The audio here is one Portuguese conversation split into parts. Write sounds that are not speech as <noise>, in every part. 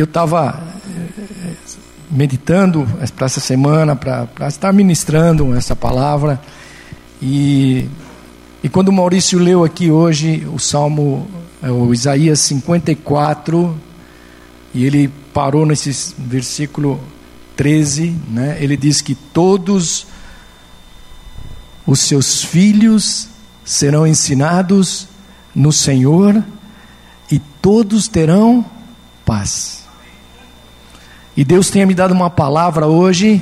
eu estava eh, meditando para essa semana, para estar ministrando essa palavra, e, e quando o Maurício leu aqui hoje o Salmo, eh, o Isaías 54, e ele parou nesse versículo 13, né? ele diz que todos os seus filhos serão ensinados no Senhor e todos terão paz. E Deus tenha me dado uma palavra hoje,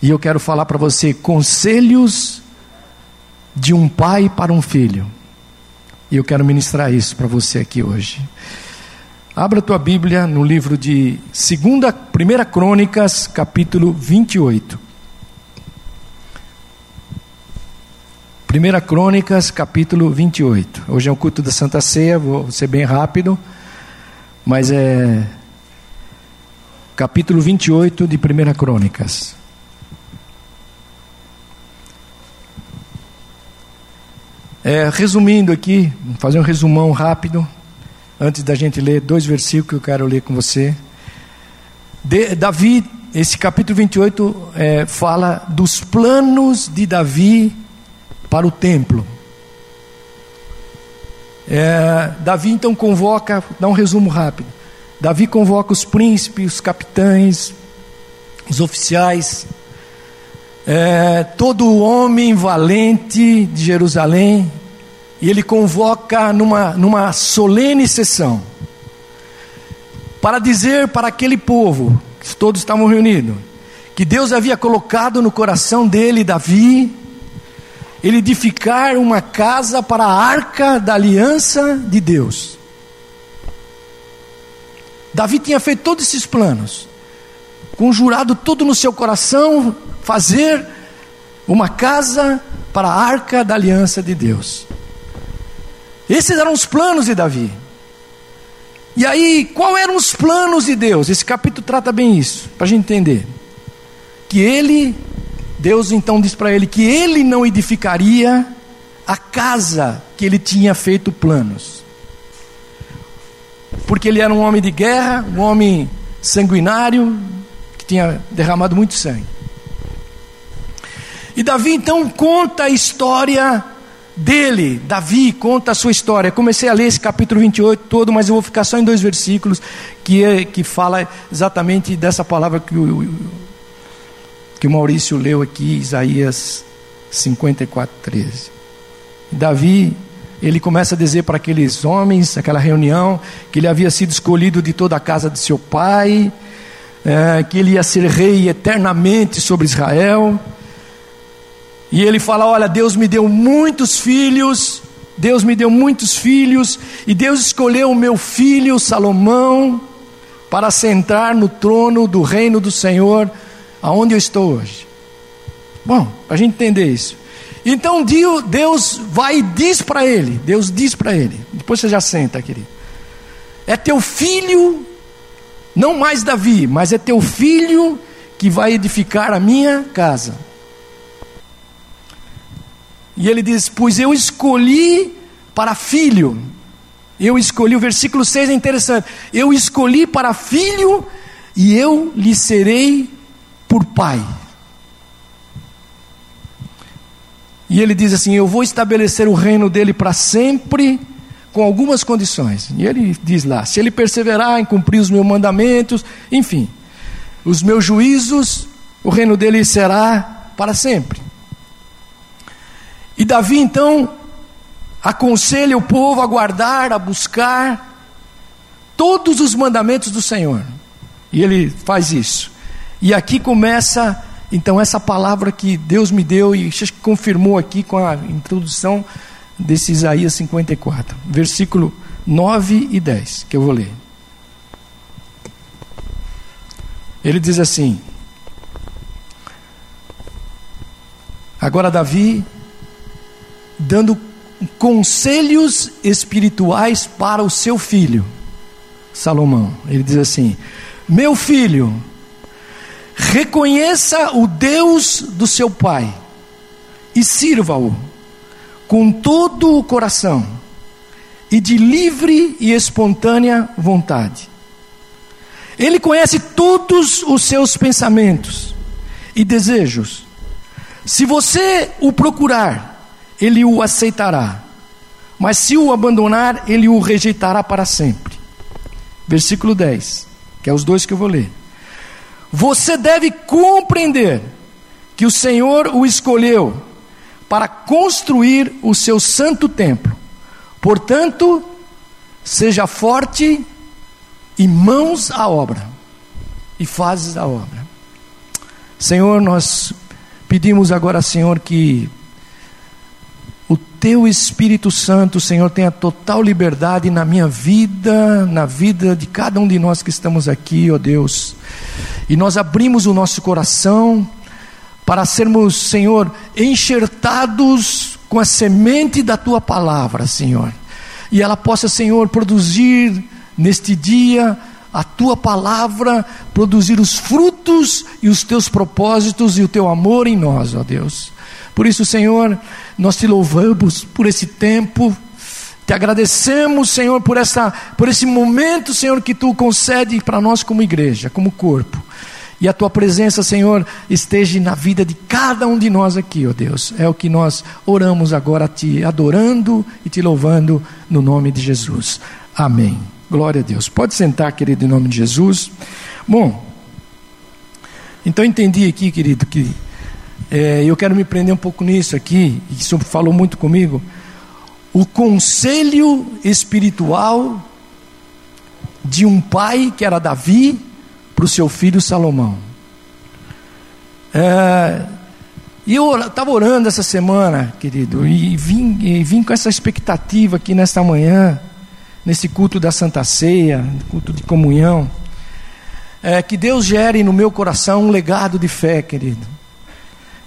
e eu quero falar para você conselhos de um pai para um filho. E eu quero ministrar isso para você aqui hoje. Abra a tua Bíblia no livro de 2 Primeira Crônicas, capítulo 28. Primeira Crônicas, capítulo 28. Hoje é o culto da Santa Ceia, vou ser bem rápido, mas é capítulo 28 de Primeira Crônicas. É, resumindo aqui, fazer um resumão rápido, antes da gente ler dois versículos que eu quero ler com você. De, Davi, esse capítulo 28 é, fala dos planos de Davi para o templo. É, Davi então convoca, dá um resumo rápido. Davi convoca os príncipes, os capitães, os oficiais, é, todo homem valente de Jerusalém, e ele convoca numa, numa solene sessão, para dizer para aquele povo, que todos estavam reunidos, que Deus havia colocado no coração dele, Davi, ele edificar uma casa para a arca da aliança de Deus. Davi tinha feito todos esses planos, conjurado tudo no seu coração, fazer uma casa para a arca da aliança de Deus. Esses eram os planos de Davi. E aí, qual eram os planos de Deus? Esse capítulo trata bem isso, para a gente entender. Que ele Deus então diz para ele que ele não edificaria a casa que ele tinha feito planos. Porque ele era um homem de guerra, um homem sanguinário, que tinha derramado muito sangue. E Davi então conta a história dele. Davi conta a sua história. comecei a ler esse capítulo 28 todo, mas eu vou ficar só em dois versículos que, é, que fala exatamente dessa palavra que o, que o Maurício leu aqui, Isaías 54, 13. Davi, ele começa a dizer para aqueles homens, aquela reunião, que ele havia sido escolhido de toda a casa de seu pai, é, que ele ia ser rei eternamente sobre Israel. E ele fala: Olha, Deus me deu muitos filhos, Deus me deu muitos filhos, e Deus escolheu o meu filho Salomão para sentar no trono do reino do Senhor aonde eu estou hoje. Bom, para a gente entender isso. Então Deus vai e diz para ele, Deus diz para ele, depois você já senta, querido. É teu filho, não mais Davi, mas é teu filho que vai edificar a minha casa. E ele diz: Pois eu escolhi para filho. Eu escolhi, o versículo 6 é interessante. Eu escolhi para filho e eu lhe serei por pai. E ele diz assim: Eu vou estabelecer o reino dele para sempre, com algumas condições. E ele diz lá: se ele perseverar em cumprir os meus mandamentos, enfim, os meus juízos, o reino dele será para sempre. E Davi então aconselha o povo a guardar, a buscar todos os mandamentos do Senhor. E ele faz isso. E aqui começa então essa palavra que Deus me deu e confirmou aqui com a introdução desse Isaías 54, versículo 9 e 10, que eu vou ler. Ele diz assim: Agora Davi dando conselhos espirituais para o seu filho Salomão. Ele diz assim: Meu filho, Reconheça o Deus do seu pai e sirva-o com todo o coração e de livre e espontânea vontade. Ele conhece todos os seus pensamentos e desejos. Se você o procurar, ele o aceitará. Mas se o abandonar, ele o rejeitará para sempre. Versículo 10, que é os dois que eu vou ler. Você deve compreender que o Senhor o escolheu para construir o seu santo templo. Portanto, seja forte e mãos à obra, e fazes a obra. Senhor, nós pedimos agora, Senhor, que teu Espírito Santo, Senhor, tenha total liberdade na minha vida, na vida de cada um de nós que estamos aqui, ó Deus. E nós abrimos o nosso coração para sermos, Senhor, enxertados com a semente da tua palavra, Senhor. E ela possa, Senhor, produzir neste dia a tua palavra, produzir os frutos e os teus propósitos e o teu amor em nós, ó Deus. Por isso, Senhor, nós te louvamos por esse tempo, te agradecemos, Senhor, por, essa, por esse momento, Senhor, que tu concede para nós como igreja, como corpo. E a tua presença, Senhor, esteja na vida de cada um de nós aqui, ó Deus. É o que nós oramos agora a ti, adorando e te louvando no nome de Jesus. Amém. Glória a Deus. Pode sentar, querido, em nome de Jesus. Bom, então entendi aqui, querido, que é, eu quero me prender um pouco nisso aqui, isso falou muito comigo. O conselho espiritual de um pai que era Davi para o seu filho Salomão. É, e eu estava orando essa semana, querido, e vim, e vim com essa expectativa aqui nesta manhã nesse culto da Santa Ceia, culto de comunhão, é, que Deus gere no meu coração um legado de fé, querido.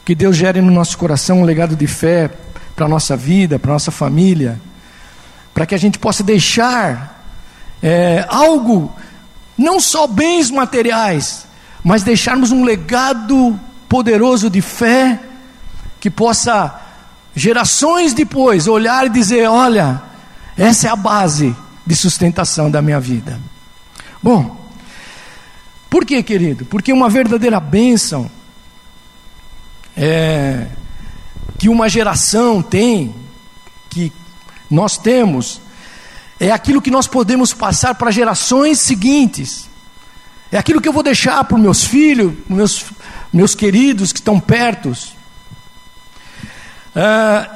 Que Deus gere no nosso coração um legado de fé para a nossa vida, para a nossa família, para que a gente possa deixar é, algo, não só bens materiais, mas deixarmos um legado poderoso de fé que possa gerações depois olhar e dizer: olha, essa é a base de sustentação da minha vida. Bom, por que, querido? Porque uma verdadeira bênção é, que uma geração tem, que nós temos, é aquilo que nós podemos passar para gerações seguintes. É aquilo que eu vou deixar para os meus filhos, meus, meus queridos que estão perto. Uh,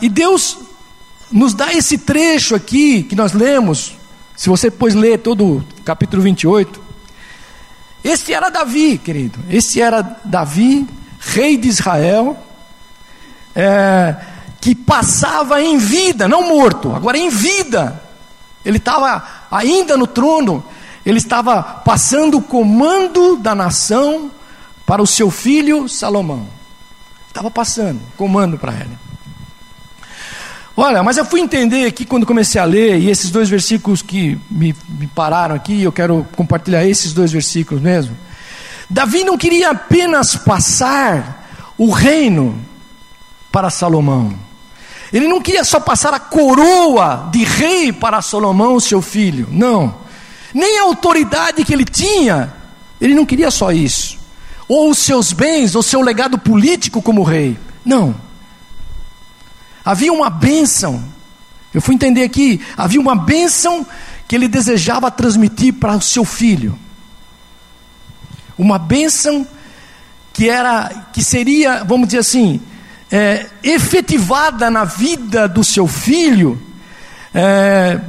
e Deus nos dá esse trecho aqui que nós lemos, se você depois ler todo o capítulo 28, esse era Davi, querido. Esse era Davi, rei de Israel, é, que passava em vida, não morto, agora em vida. Ele estava ainda no trono, ele estava passando o comando da nação para o seu filho Salomão. Estava passando comando para ele. Olha, mas eu fui entender aqui quando comecei a ler, e esses dois versículos que me, me pararam aqui, eu quero compartilhar esses dois versículos mesmo. Davi não queria apenas passar o reino para Salomão. Ele não queria só passar a coroa de rei para Salomão, seu filho. Não. Nem a autoridade que ele tinha. Ele não queria só isso. Ou os seus bens, ou seu legado político como rei. Não. Havia uma bênção. Eu fui entender aqui, havia uma bênção que ele desejava transmitir para o seu filho. Uma bênção que era, que seria, vamos dizer assim, é, efetivada na vida do seu filho, é,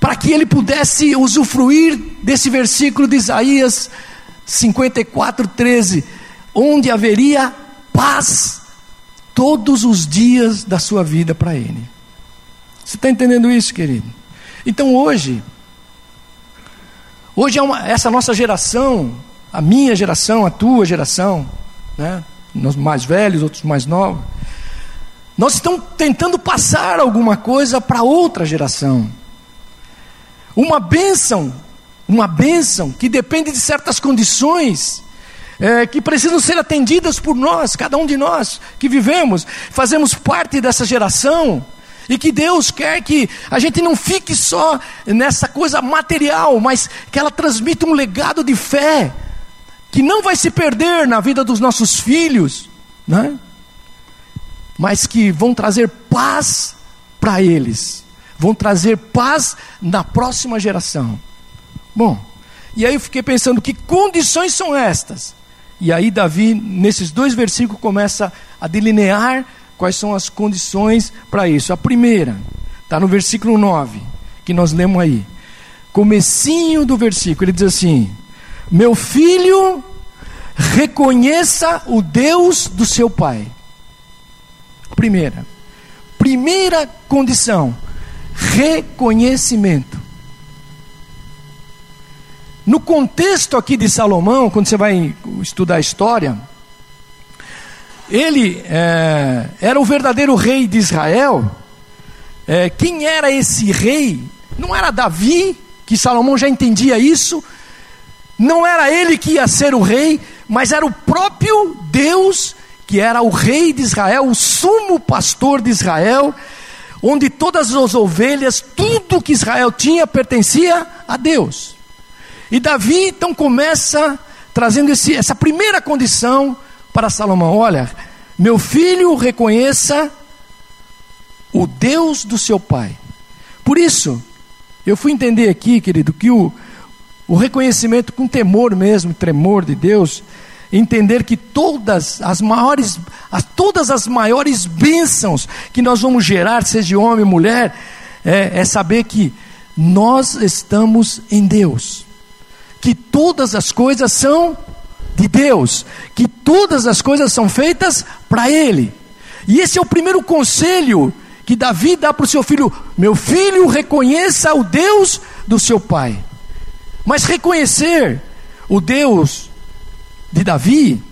para que ele pudesse usufruir desse versículo de Isaías 54, 13, onde haveria paz todos os dias da sua vida para Ele. Você está entendendo isso, querido? Então hoje, hoje é uma, essa nossa geração, a minha geração, a tua geração, né? Nós mais velhos, outros mais novos, nós estamos tentando passar alguma coisa para outra geração. Uma bênção, uma bênção que depende de certas condições é, que precisam ser atendidas por nós, cada um de nós que vivemos, fazemos parte dessa geração E que Deus quer que a gente não fique só nessa coisa material, mas que ela transmita um legado de fé, que não vai se perder na vida dos nossos filhos, né? mas que vão trazer paz para eles, vão trazer paz na próxima geração. Bom, e aí eu fiquei pensando: que condições são estas? E aí, Davi, nesses dois versículos, começa a delinear quais são as condições para isso. A primeira, está no versículo 9, que nós lemos aí. Comecinho do versículo, ele diz assim: Meu filho, reconheça o Deus do seu pai. Primeira, primeira condição, reconhecimento. No contexto aqui de Salomão, quando você vai estudar a história, ele é, era o verdadeiro rei de Israel. É, quem era esse rei? Não era Davi, que Salomão já entendia isso. Não era ele que ia ser o rei, mas era o próprio Deus que era o rei de Israel, o sumo pastor de Israel, onde todas as ovelhas, tudo que Israel tinha pertencia a Deus. E Davi então começa trazendo esse, essa primeira condição para Salomão: olha, meu filho, reconheça o Deus do seu pai. Por isso, eu fui entender aqui, querido, que o, o reconhecimento com temor mesmo, tremor de Deus, entender que todas as maiores, as, todas as maiores bênçãos que nós vamos gerar, seja homem ou mulher, é, é saber que nós estamos em Deus, que todas as coisas são de Deus, que todas as coisas são feitas para Ele. E esse é o primeiro conselho que Davi dá para o seu filho: meu filho, reconheça o Deus do seu pai. Mas reconhecer o Deus de Davi,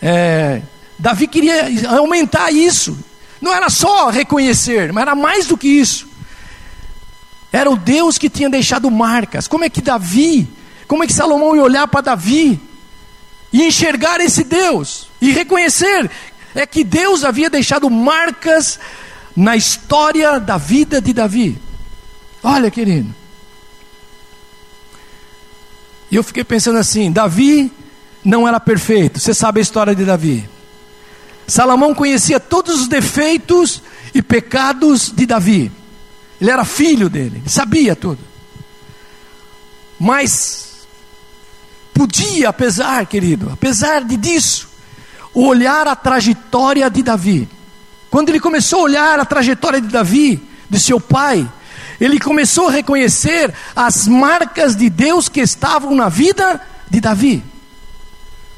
é, Davi queria aumentar isso. Não era só reconhecer, mas era mais do que isso. Era o Deus que tinha deixado marcas. Como é que Davi, como é que Salomão ia olhar para Davi e enxergar esse Deus e reconhecer é que Deus havia deixado marcas na história da vida de Davi. Olha, querido. E eu fiquei pensando assim: Davi não era perfeito. Você sabe a história de Davi. Salomão conhecia todos os defeitos e pecados de Davi. Ele era filho dele, ele sabia tudo. Mas podia, apesar, querido, apesar de disso, olhar a trajetória de Davi. Quando ele começou a olhar a trajetória de Davi, de seu pai, ele começou a reconhecer as marcas de Deus que estavam na vida de Davi.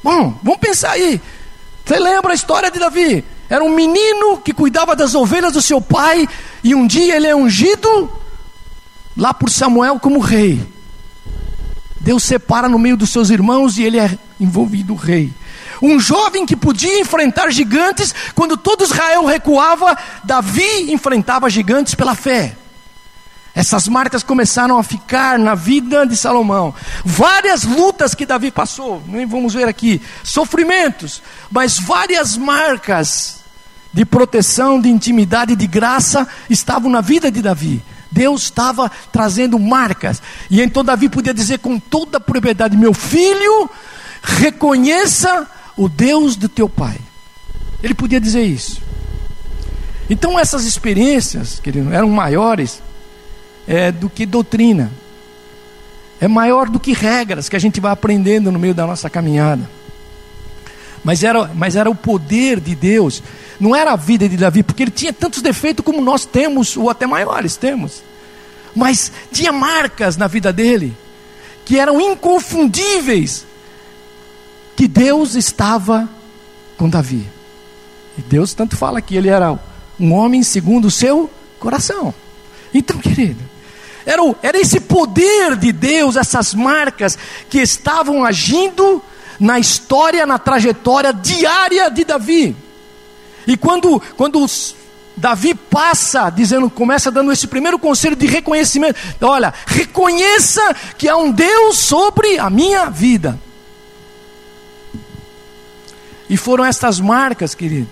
Bom, vamos pensar aí. Você lembra a história de Davi? Era um menino que cuidava das ovelhas do seu pai, e um dia ele é ungido lá por Samuel como rei. Deus separa no meio dos seus irmãos e ele é envolvido rei. Um jovem que podia enfrentar gigantes, quando todo Israel recuava, Davi enfrentava gigantes pela fé. Essas marcas começaram a ficar na vida de Salomão. Várias lutas que Davi passou, nem vamos ver aqui, sofrimentos, mas várias marcas de proteção, de intimidade, de graça estavam na vida de Davi. Deus estava trazendo marcas. E então Davi podia dizer com toda a propriedade: Meu filho, reconheça o Deus do teu pai. Ele podia dizer isso. Então essas experiências, querido, eram maiores é, do que doutrina. É maior do que regras que a gente vai aprendendo no meio da nossa caminhada. Mas era, mas era o poder de Deus não era a vida de Davi, porque ele tinha tantos defeitos como nós temos, ou até maiores temos. Mas tinha marcas na vida dele que eram inconfundíveis que Deus estava com Davi. E Deus tanto fala que ele era um homem segundo o seu coração. Então, querido, era, era esse poder de Deus, essas marcas que estavam agindo na história, na trajetória diária de Davi. E quando, quando Davi passa, dizendo, começa dando esse primeiro conselho de reconhecimento. Olha, reconheça que há um Deus sobre a minha vida. E foram estas marcas, querido,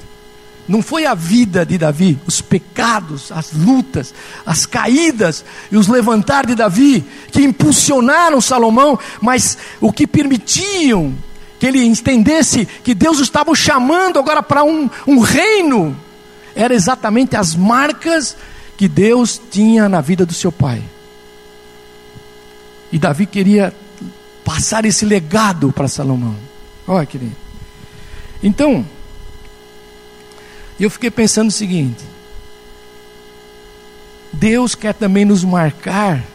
Não foi a vida de Davi, os pecados, as lutas, as caídas e os levantar de Davi que impulsionaram Salomão, mas o que permitiam que ele entendesse que Deus estava o chamando agora para um, um reino, era exatamente as marcas que Deus tinha na vida do seu pai. E Davi queria passar esse legado para Salomão. Olha, querido. Então, eu fiquei pensando o seguinte: Deus quer também nos marcar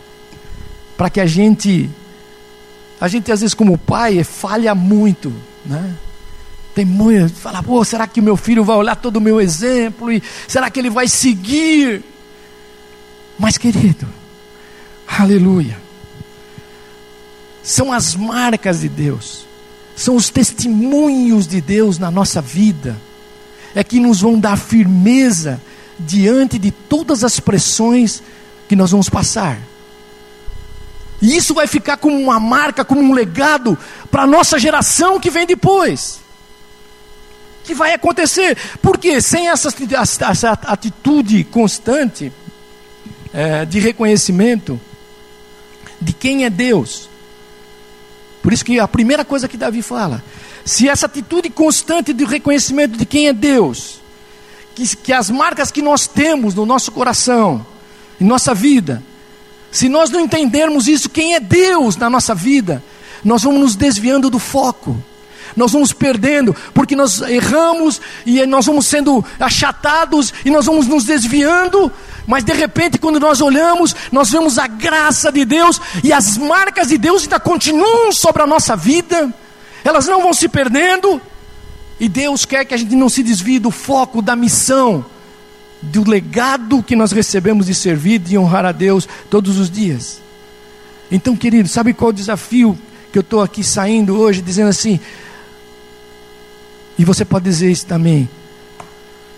para que a gente, a gente às vezes como pai falha muito, né? Tem muito, fala, pô, será que meu filho vai olhar todo o meu exemplo e será que ele vai seguir? Mas querido, aleluia. São as marcas de Deus, são os testemunhos de Deus na nossa vida é que nos vão dar firmeza diante de todas as pressões que nós vamos passar. E isso vai ficar como uma marca, como um legado para a nossa geração que vem depois. Que vai acontecer, porque sem essa, essa atitude constante é, de reconhecimento de quem é Deus. Por isso que a primeira coisa que Davi fala, se essa atitude constante de reconhecimento de quem é Deus, que, que as marcas que nós temos no nosso coração, em nossa vida, se nós não entendermos isso, quem é Deus na nossa vida, nós vamos nos desviando do foco, nós vamos perdendo, porque nós erramos e nós vamos sendo achatados e nós vamos nos desviando, mas de repente, quando nós olhamos, nós vemos a graça de Deus e as marcas de Deus ainda continuam sobre a nossa vida. Elas não vão se perdendo, e Deus quer que a gente não se desvie do foco, da missão, do legado que nós recebemos de servir, de honrar a Deus todos os dias. Então, querido, sabe qual o desafio que eu estou aqui saindo hoje, dizendo assim, e você pode dizer isso também,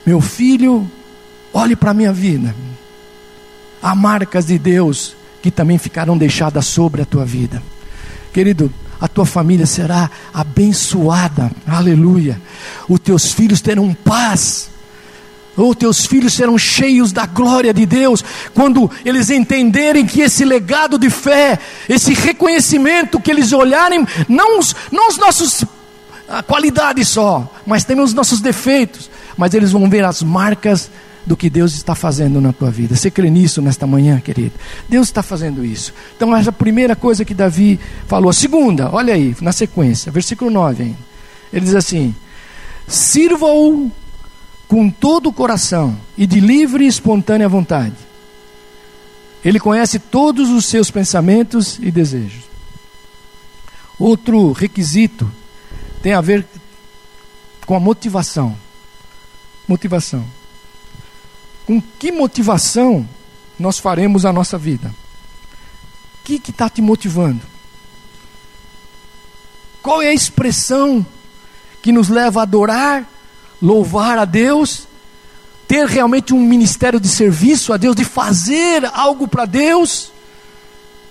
meu filho, olhe para a minha vida, há marcas de Deus que também ficarão deixadas sobre a tua vida, querido a tua família será abençoada, aleluia. Os teus filhos terão paz, ou teus filhos serão cheios da glória de Deus, quando eles entenderem que esse legado de fé, esse reconhecimento que eles olharem, não os, não os nossos qualidades só, mas também os nossos defeitos, mas eles vão ver as marcas do que Deus está fazendo na tua vida. Você crê nisso nesta manhã, querido? Deus está fazendo isso. Então, essa é a primeira coisa que Davi falou. A segunda, olha aí, na sequência, versículo 9 ainda. Ele diz assim: Sirva-o com todo o coração e de livre e espontânea vontade. Ele conhece todos os seus pensamentos e desejos. Outro requisito tem a ver com a motivação. Motivação. Com que motivação nós faremos a nossa vida? O que está te motivando? Qual é a expressão que nos leva a adorar, louvar a Deus, ter realmente um ministério de serviço a Deus, de fazer algo para Deus?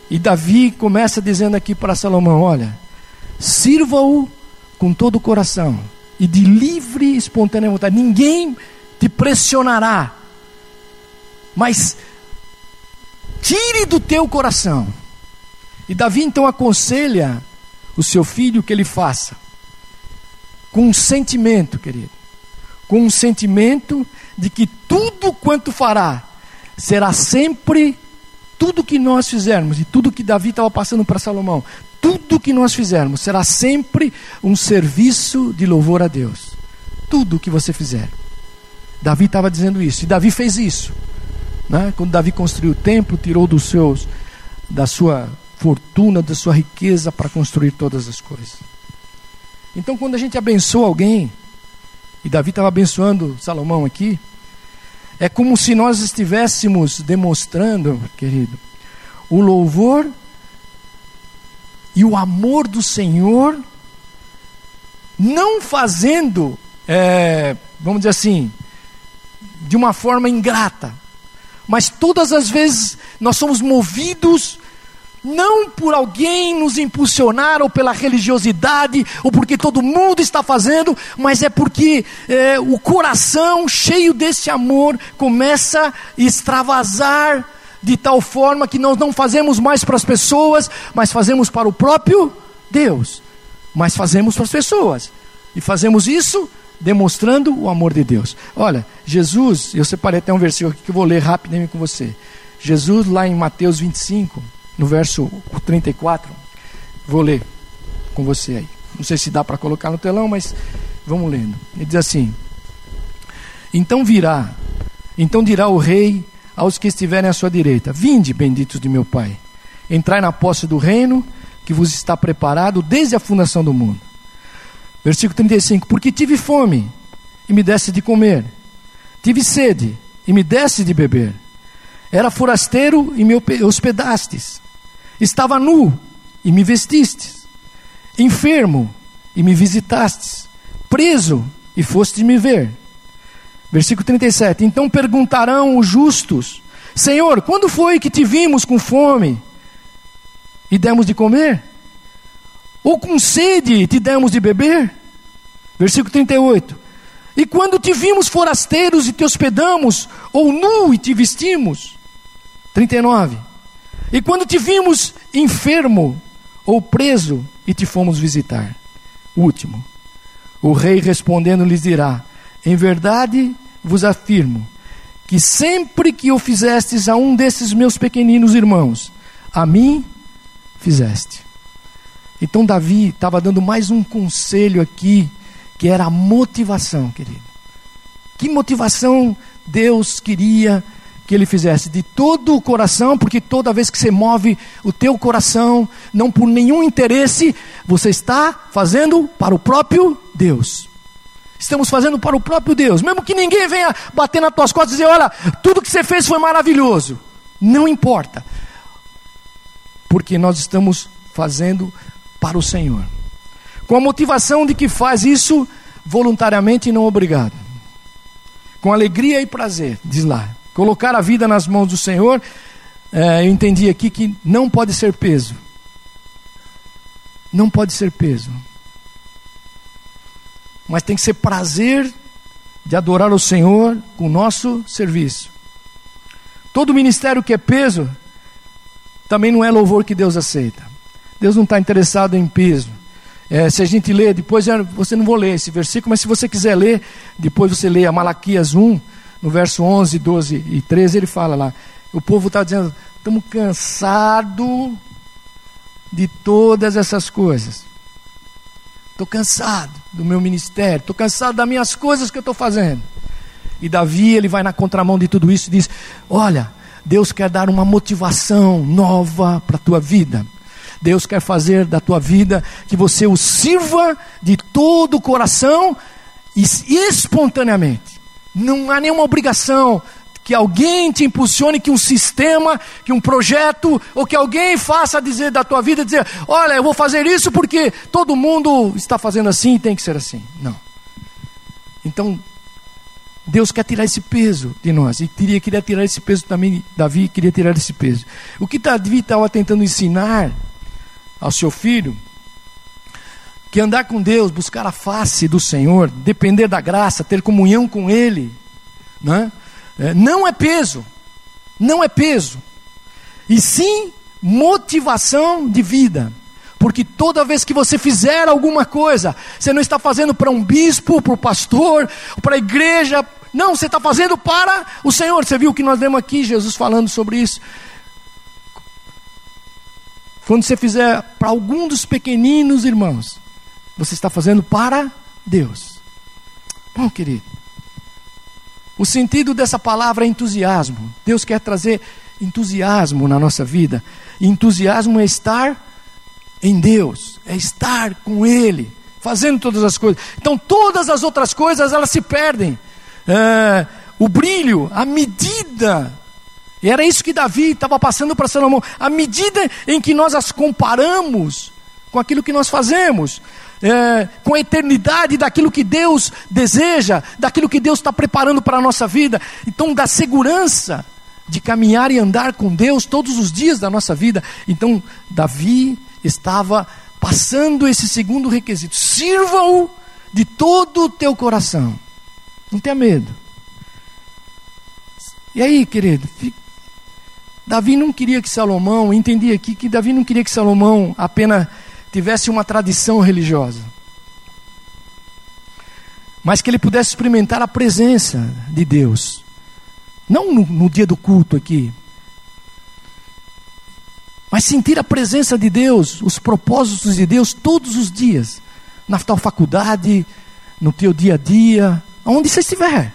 E Davi começa dizendo aqui para Salomão: Olha, sirva-o com todo o coração e de livre e espontânea vontade. Ninguém te pressionará mas tire do teu coração. E Davi então aconselha o seu filho que ele faça com um sentimento, querido, com um sentimento de que tudo quanto fará será sempre tudo que nós fizermos, e tudo que Davi estava passando para Salomão, tudo que nós fizermos será sempre um serviço de louvor a Deus. Tudo que você fizer. Davi estava dizendo isso, e Davi fez isso. Né? Quando Davi construiu o templo, tirou dos seus, da sua fortuna, da sua riqueza para construir todas as coisas. Então, quando a gente abençoa alguém, e Davi estava abençoando Salomão aqui, é como se nós estivéssemos demonstrando, querido, o louvor e o amor do Senhor, não fazendo, é, vamos dizer assim, de uma forma ingrata, mas todas as vezes nós somos movidos não por alguém nos impulsionar ou pela religiosidade ou porque todo mundo está fazendo, mas é porque é, o coração cheio desse amor começa a extravasar de tal forma que nós não fazemos mais para as pessoas, mas fazemos para o próprio Deus. Mas fazemos para as pessoas. E fazemos isso demonstrando o amor de Deus. Olha, Jesus, eu separei até um versículo aqui que eu vou ler rapidamente com você. Jesus, lá em Mateus 25, no verso 34, vou ler com você aí. Não sei se dá para colocar no telão, mas vamos lendo. Ele diz assim: Então virá, então dirá o rei aos que estiverem à sua direita: Vinde, benditos de meu Pai, entrai na posse do reino que vos está preparado desde a fundação do mundo. Versículo 35: Porque tive fome e me deste de comer, tive sede e me deste de beber, era forasteiro e me hospedastes, estava nu e me vestistes, enfermo e me visitastes, preso e foste me ver. Versículo 37: Então perguntarão os justos: Senhor, quando foi que te vimos com fome e demos de comer? Ou com sede e te demos de beber? Versículo 38: E quando te vimos forasteiros e te hospedamos, ou nu e te vestimos? 39: E quando te vimos enfermo ou preso e te fomos visitar? Último: O rei respondendo lhes dirá: em verdade vos afirmo que sempre que o fizestes a um desses meus pequeninos irmãos, a mim fizeste. Então Davi estava dando mais um conselho aqui, que era a motivação, querido. Que motivação Deus queria que ele fizesse de todo o coração, porque toda vez que você move o teu coração, não por nenhum interesse, você está fazendo para o próprio Deus. Estamos fazendo para o próprio Deus. Mesmo que ninguém venha bater nas tuas costas e dizer: Olha, tudo que você fez foi maravilhoso. Não importa. Porque nós estamos fazendo para o Senhor. Com a motivação de que faz isso voluntariamente e não obrigado. Com alegria e prazer, diz lá. Colocar a vida nas mãos do Senhor, é, eu entendi aqui que não pode ser peso. Não pode ser peso mas tem que ser prazer de adorar o Senhor com o nosso serviço. Todo ministério que é peso também não é louvor que Deus aceita. Deus não está interessado em peso. É, se a gente lê, depois é, você não vou ler esse versículo, mas se você quiser ler, depois você lê a Malaquias 1, no verso 11, 12 e 13, ele fala lá. O povo está dizendo: estamos cansados de todas essas coisas. Estou cansado do meu ministério, estou cansado das minhas coisas que eu estou fazendo. E Davi, ele vai na contramão de tudo isso e diz: Olha, Deus quer dar uma motivação nova para a tua vida. Deus quer fazer da tua vida que você o sirva de todo o coração e espontaneamente. Não há nenhuma obrigação, que alguém te impulsione, que um sistema, que um projeto, ou que alguém faça dizer da tua vida, dizer, olha, eu vou fazer isso porque todo mundo está fazendo assim e tem que ser assim. Não. Então, Deus quer tirar esse peso de nós. E queria, queria tirar esse peso também, Davi queria tirar esse peso. O que Davi estava tentando ensinar ao seu filho, que andar com Deus, buscar a face do Senhor, depender da graça, ter comunhão com Ele, né? É, não é peso, não é peso, e sim motivação de vida. Porque toda vez que você fizer alguma coisa, você não está fazendo para um bispo, para o pastor, para a igreja, não, você está fazendo para o Senhor. Você viu o que nós vemos aqui, Jesus falando sobre isso. Quando você fizer para algum dos pequeninos irmãos, você está fazendo para Deus. Bom, querido, o sentido dessa palavra é entusiasmo. Deus quer trazer entusiasmo na nossa vida. Entusiasmo é estar em Deus, é estar com Ele, fazendo todas as coisas. Então, todas as outras coisas elas se perdem. É, o brilho, a medida. E era isso que Davi estava passando para Salomão. A medida em que nós as comparamos com aquilo que nós fazemos é, com a eternidade daquilo que Deus deseja, daquilo que Deus está preparando para a nossa vida. Então, da segurança de caminhar e andar com Deus todos os dias da nossa vida. Então, Davi estava passando esse segundo requisito: sirva-o de todo o teu coração. Não tenha medo. E aí, querido, Davi não queria que Salomão, entendi aqui que Davi não queria que Salomão apenas tivesse uma tradição religiosa, mas que ele pudesse experimentar a presença de Deus, não no, no dia do culto aqui, mas sentir a presença de Deus, os propósitos de Deus todos os dias, na tua faculdade, no teu dia a dia, aonde você estiver.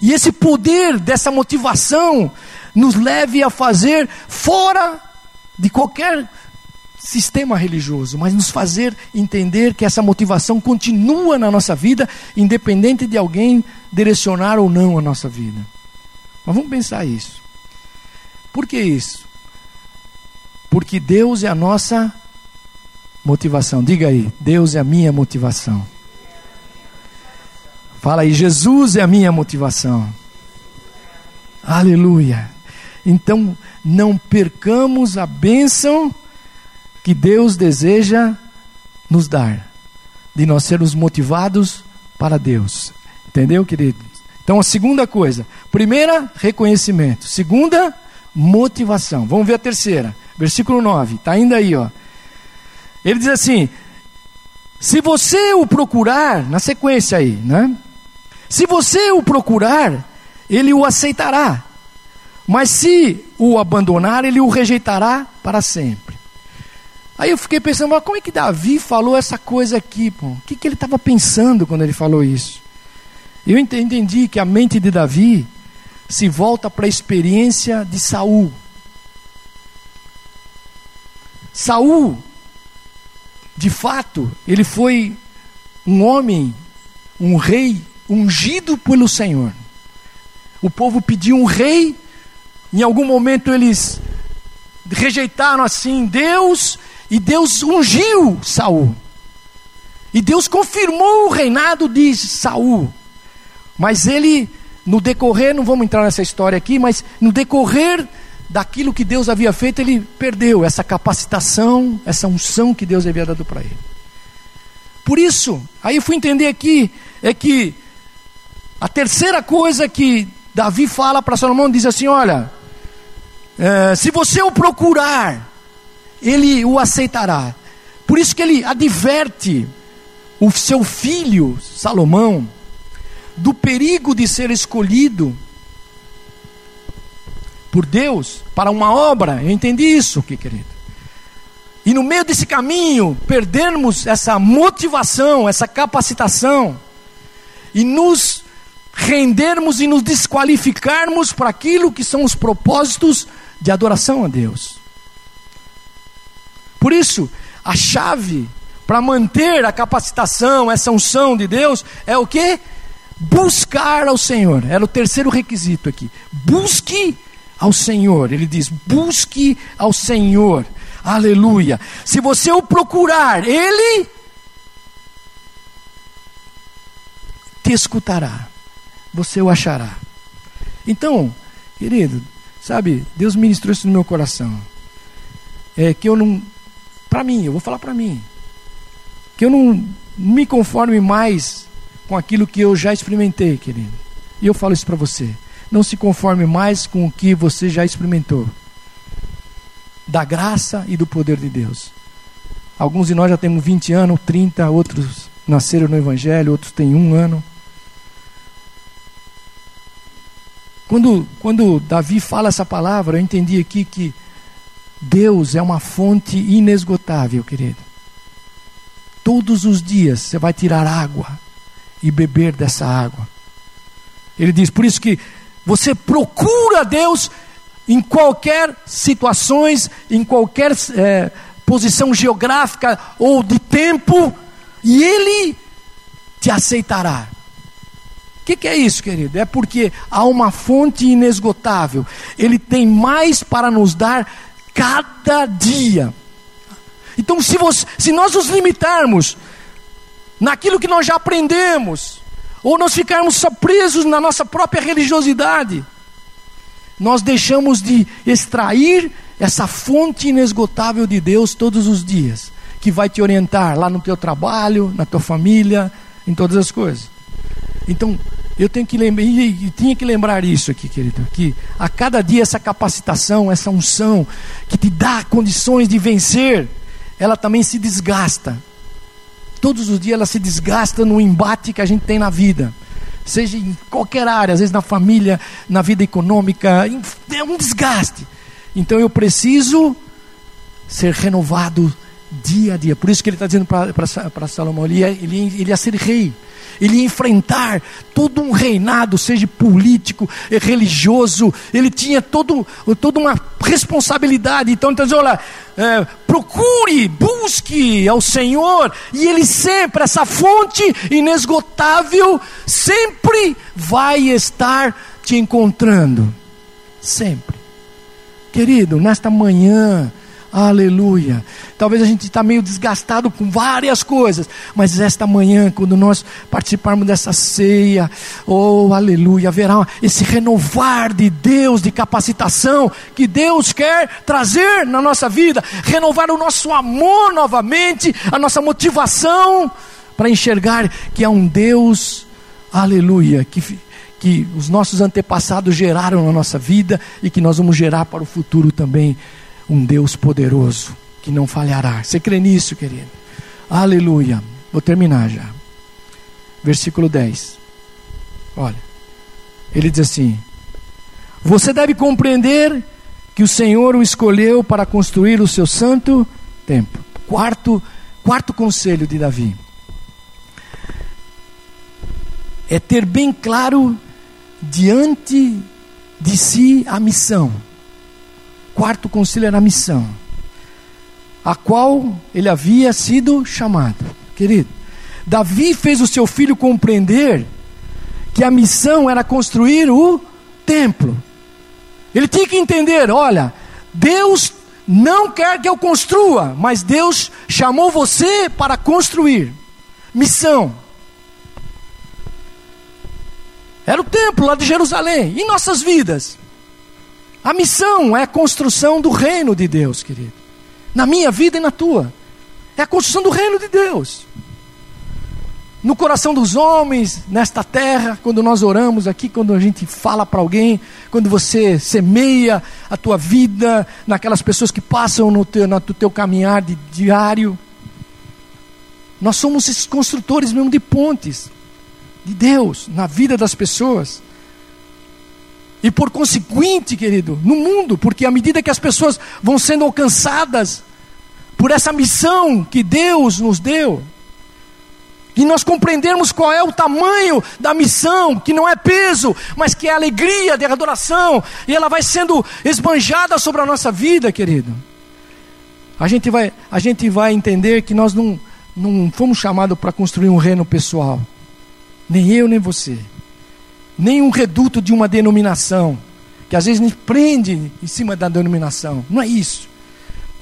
E esse poder dessa motivação nos leve a fazer fora de qualquer sistema religioso, mas nos fazer entender que essa motivação continua na nossa vida, independente de alguém direcionar ou não a nossa vida. Mas vamos pensar isso. Por que isso? Porque Deus é a nossa motivação. Diga aí, Deus é a minha motivação. Fala aí, Jesus é a minha motivação. Aleluia. Então, não percamos a bênção que Deus deseja nos dar, de nós sermos motivados para Deus. Entendeu, querido? Então, a segunda coisa: primeira, reconhecimento. Segunda, motivação. Vamos ver a terceira. Versículo 9. Está ainda aí, ó. Ele diz assim: Se você o procurar, na sequência aí, né? Se você o procurar, ele o aceitará. Mas se o abandonar, ele o rejeitará para sempre. Aí eu fiquei pensando, mas como é que Davi falou essa coisa aqui? Pô? O que, que ele estava pensando quando ele falou isso? Eu entendi que a mente de Davi se volta para a experiência de Saul. Saul, de fato, ele foi um homem, um rei ungido pelo Senhor. O povo pediu um rei, em algum momento eles rejeitaram assim Deus, e Deus ungiu Saul. E Deus confirmou o reinado de Saul. Mas ele, no decorrer, não vamos entrar nessa história aqui, mas no decorrer daquilo que Deus havia feito, ele perdeu essa capacitação, essa unção que Deus havia dado para ele. Por isso, aí eu fui entender aqui, é que a terceira coisa que Davi fala para Salomão diz assim: olha, é, se você o procurar, ele o aceitará. Por isso que ele adverte o seu filho Salomão do perigo de ser escolhido por Deus para uma obra. Eu entendi isso, que querido. E no meio desse caminho, perdermos essa motivação, essa capacitação e nos rendermos e nos desqualificarmos para aquilo que são os propósitos de adoração a Deus. Por isso, a chave para manter a capacitação, essa unção de Deus, é o que? Buscar ao Senhor. Era o terceiro requisito aqui. Busque ao Senhor. Ele diz: busque ao Senhor. Aleluia. Se você o procurar, Ele te escutará você o achará. Então, querido, sabe, Deus ministrou isso no meu coração. É que eu não, para mim, eu vou falar para mim, que eu não me conforme mais com aquilo que eu já experimentei, querido. E eu falo isso para você. Não se conforme mais com o que você já experimentou. Da graça e do poder de Deus. Alguns de nós já temos 20 anos, 30, outros nasceram no Evangelho, outros têm um ano. Quando, quando Davi fala essa palavra, eu entendi aqui que Deus é uma fonte inesgotável, querido. Todos os dias você vai tirar água e beber dessa água. Ele diz, por isso que você procura Deus em qualquer situações, em qualquer é, posição geográfica ou de tempo, e Ele te aceitará. O que, que, é isso, querido? É porque há uma fonte inesgotável. Ele tem mais para nos dar cada dia. Então, se, você, se nós nos limitarmos naquilo que nós já aprendemos, ou nós ficarmos só presos na nossa própria religiosidade, nós deixamos de extrair essa fonte inesgotável de Deus todos os dias, que vai te orientar lá no teu trabalho, na tua família, em todas as coisas. Então, eu tenho que lembrar, e tinha que lembrar isso aqui, querido, que a cada dia essa capacitação, essa unção que te dá condições de vencer, ela também se desgasta. Todos os dias ela se desgasta no embate que a gente tem na vida. Seja em qualquer área, às vezes na família, na vida econômica, é um desgaste. Então eu preciso ser renovado dia a dia. Por isso que ele está dizendo para Salomão: ele ia, ele, ele ia ser rei, ele ia enfrentar todo um reinado, seja político, religioso, ele tinha todo, toda uma responsabilidade. Então, então olha, é, procure, busque ao Senhor, e Ele sempre, essa fonte inesgotável, sempre vai estar te encontrando. Sempre. Querido, nesta manhã, Aleluia. Talvez a gente está meio desgastado com várias coisas, mas esta manhã, quando nós participarmos dessa ceia, oh, aleluia, haverá esse renovar de Deus, de capacitação, que Deus quer trazer na nossa vida, renovar o nosso amor novamente, a nossa motivação, para enxergar que há um Deus, aleluia, que que os nossos antepassados geraram na nossa vida e que nós vamos gerar para o futuro também um Deus poderoso que não falhará. Você crê nisso, querido? Aleluia. Vou terminar já. Versículo 10. Olha. Ele diz assim: Você deve compreender que o Senhor o escolheu para construir o seu santo templo. Quarto, quarto conselho de Davi é ter bem claro diante de si a missão. Quarto conselho era a missão, a qual ele havia sido chamado. Querido, Davi fez o seu filho compreender que a missão era construir o templo. Ele tinha que entender: olha, Deus não quer que eu construa, mas Deus chamou você para construir. Missão. Era o templo lá de Jerusalém. E nossas vidas? A missão é a construção do reino de Deus, querido. Na minha vida e na tua. É a construção do reino de Deus. No coração dos homens, nesta terra, quando nós oramos aqui, quando a gente fala para alguém, quando você semeia a tua vida naquelas pessoas que passam no teu, no teu caminhar de diário. Nós somos esses construtores mesmo de pontes de Deus na vida das pessoas. E por conseguinte, querido, no mundo, porque à medida que as pessoas vão sendo alcançadas por essa missão que Deus nos deu, e nós compreendermos qual é o tamanho da missão, que não é peso, mas que é alegria de adoração, e ela vai sendo esbanjada sobre a nossa vida, querido. A gente vai, a gente vai entender que nós não, não fomos chamados para construir um reino pessoal. Nem eu, nem você. Nem um reduto de uma denominação. Que às vezes nos prende em cima da denominação. Não é isso.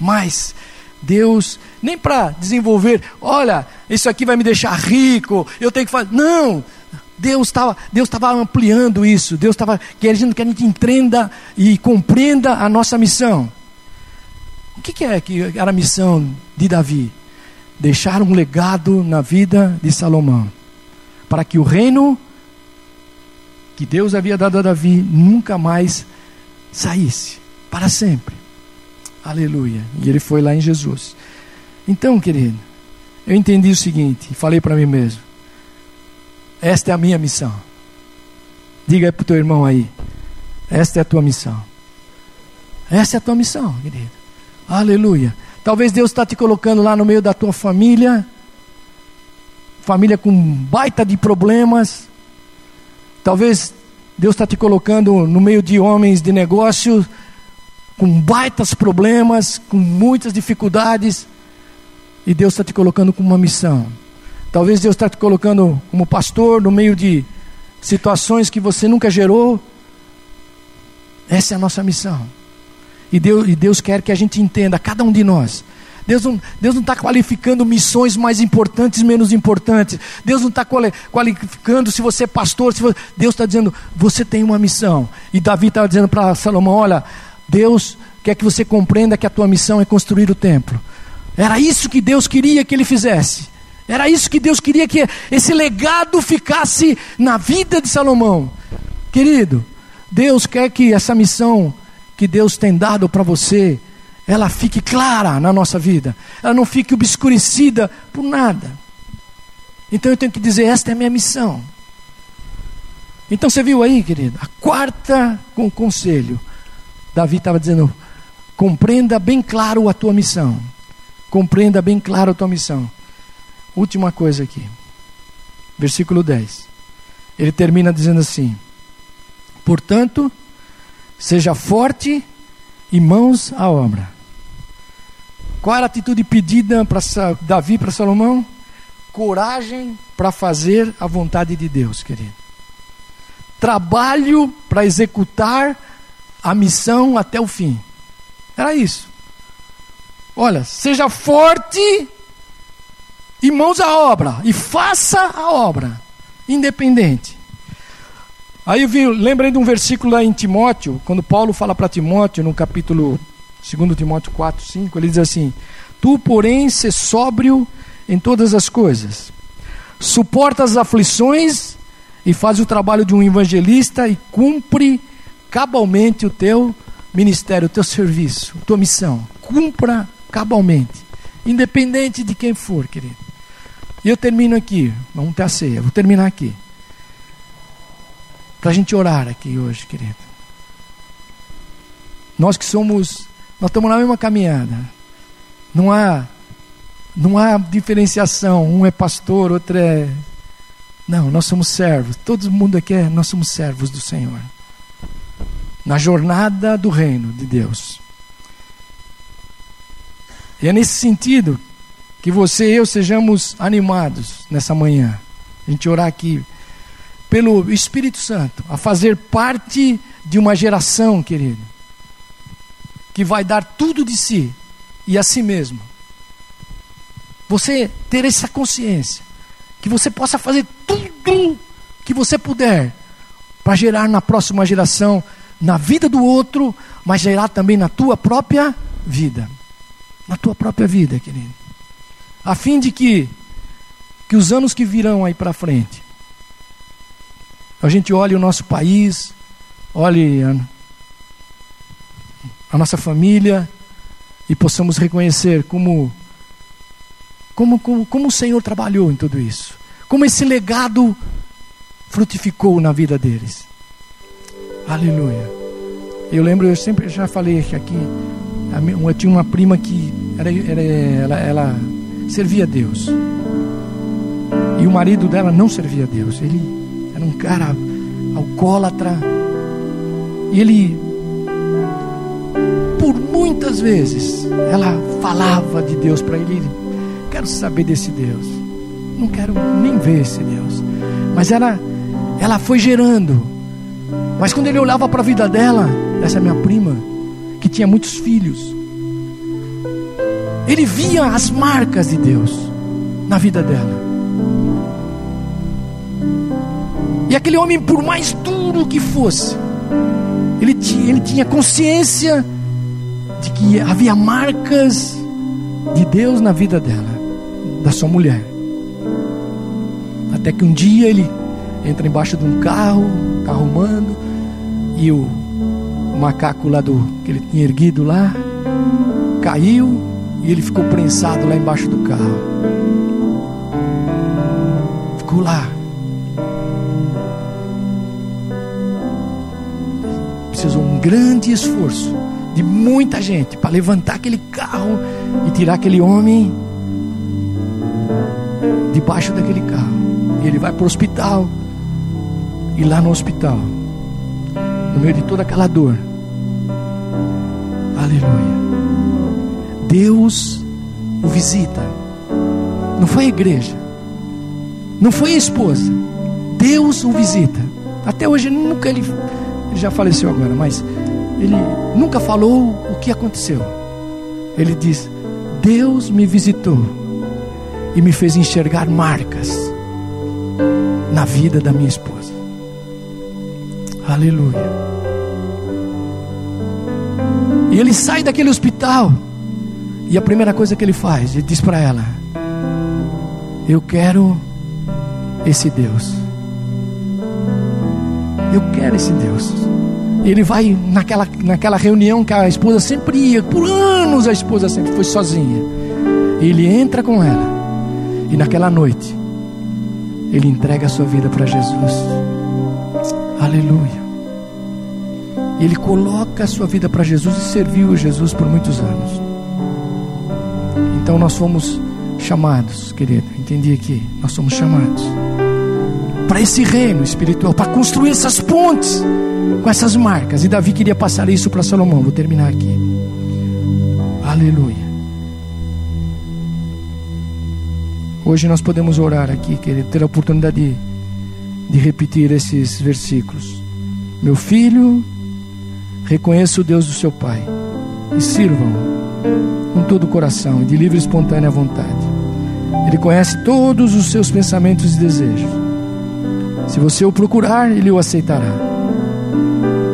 Mas Deus, nem para desenvolver, olha, isso aqui vai me deixar rico, eu tenho que fazer. Não! Deus estava Deus ampliando isso. Deus estava querendo que a gente entenda e compreenda a nossa missão. O que, que é que era a missão de Davi? Deixar um legado na vida de Salomão para que o reino que Deus havia dado a Davi nunca mais saísse, para sempre. Aleluia. E ele foi lá em Jesus. Então, querido, eu entendi o seguinte, falei para mim mesmo: esta é a minha missão. Diga aí para o teu irmão aí: esta é a tua missão. Essa é a tua missão, querido. Aleluia. Talvez Deus está te colocando lá no meio da tua família família com baita de problemas. Talvez Deus está te colocando no meio de homens de negócio com baitas problemas, com muitas dificuldades, e Deus está te colocando com uma missão. Talvez Deus está te colocando como pastor no meio de situações que você nunca gerou. Essa é a nossa missão. E Deus, e Deus quer que a gente entenda, cada um de nós, Deus não está Deus não tá qualificando missões mais importantes, menos importantes. Deus não está qualificando se você é pastor. Se você... Deus está dizendo, você tem uma missão. E Davi estava dizendo para Salomão: olha, Deus quer que você compreenda que a tua missão é construir o templo. Era isso que Deus queria que ele fizesse. Era isso que Deus queria que esse legado ficasse na vida de Salomão. Querido, Deus quer que essa missão que Deus tem dado para você, ela fique clara na nossa vida. Ela não fique obscurecida por nada. Então eu tenho que dizer: esta é a minha missão. Então você viu aí, querido, a quarta com conselho. Davi estava dizendo: compreenda bem claro a tua missão. Compreenda bem claro a tua missão. Última coisa aqui. Versículo 10. Ele termina dizendo assim: Portanto, seja forte e mãos à obra. Qual era a atitude pedida para Davi para Salomão? Coragem para fazer a vontade de Deus, querido. Trabalho para executar a missão até o fim. Era isso. Olha, seja forte e mãos à obra, e faça a obra, independente. Aí eu vi, lembrei de um versículo lá em Timóteo, quando Paulo fala para Timóteo, no capítulo 2 Timóteo 4, 5, ele diz assim: Tu, porém, se sóbrio em todas as coisas, suporta as aflições e faz o trabalho de um evangelista e cumpre cabalmente o teu ministério, o teu serviço, a tua missão. Cumpra cabalmente, independente de quem for, querido. E eu termino aqui, vamos ter a ceia, vou terminar aqui. Para a gente orar aqui hoje, querido. Nós que somos, nós estamos na mesma caminhada. Não há, não há diferenciação. Um é pastor, outro é. Não, nós somos servos. Todo mundo aqui é, nós somos servos do Senhor. Na jornada do reino de Deus. E é nesse sentido que você e eu sejamos animados nessa manhã. A gente orar aqui pelo Espírito Santo a fazer parte de uma geração, querido, que vai dar tudo de si e a si mesmo. Você ter essa consciência que você possa fazer tudo que você puder para gerar na próxima geração, na vida do outro, mas gerar também na tua própria vida na tua própria vida, querido. A fim de que, que os anos que virão aí para frente, a gente olhe o nosso país, olhe a, a nossa família e possamos reconhecer como, como, como, como o Senhor trabalhou em tudo isso. Como esse legado frutificou na vida deles. Aleluia. Eu lembro, eu sempre já falei aqui, eu tinha uma prima que era, era, ela, ela servia a Deus. E o marido dela não servia a Deus. Ele era um cara alcoólatra. E ele, por muitas vezes, ela falava de Deus para ele. Quero saber desse Deus. Não quero nem ver esse Deus. Mas ela, ela foi gerando. Mas quando ele olhava para a vida dela, essa minha prima, que tinha muitos filhos. Ele via as marcas de Deus na vida dela. E aquele homem, por mais duro que fosse, ele tinha, ele tinha consciência de que havia marcas de Deus na vida dela, da sua mulher. Até que um dia ele entra embaixo de um carro, carro humano, e o macaco lá do que ele tinha erguido lá caiu e ele ficou prensado lá embaixo do carro. Ficou lá. Precisou um grande esforço de muita gente para levantar aquele carro e tirar aquele homem debaixo daquele carro. E ele vai para o hospital. E lá no hospital no meio de toda aquela dor. Aleluia. Deus o visita. Não foi a igreja. Não foi a esposa. Deus o visita. Até hoje nunca ele, ele já faleceu agora, mas ele nunca falou o que aconteceu. Ele diz: Deus me visitou e me fez enxergar marcas na vida da minha esposa. Aleluia. E ele sai daquele hospital. E a primeira coisa que ele faz, ele diz para ela: Eu quero esse Deus. Eu quero esse Deus. Ele vai naquela, naquela reunião que a esposa sempre ia, por anos a esposa sempre foi sozinha. Ele entra com ela. E naquela noite, ele entrega a sua vida para Jesus. Aleluia. Ele coloca a sua vida para Jesus e serviu Jesus por muitos anos. Então nós fomos chamados, querido, entendi aqui, nós somos chamados para esse reino espiritual, para construir essas pontes com essas marcas. E Davi queria passar isso para Salomão. Vou terminar aqui. Aleluia. Hoje nós podemos orar aqui, querido, ter a oportunidade de, de repetir esses versículos. Meu filho, reconheça o Deus do seu Pai e sirvam com todo o coração e de livre e espontânea vontade. Ele conhece todos os seus pensamentos e desejos. Se você o procurar, ele o aceitará.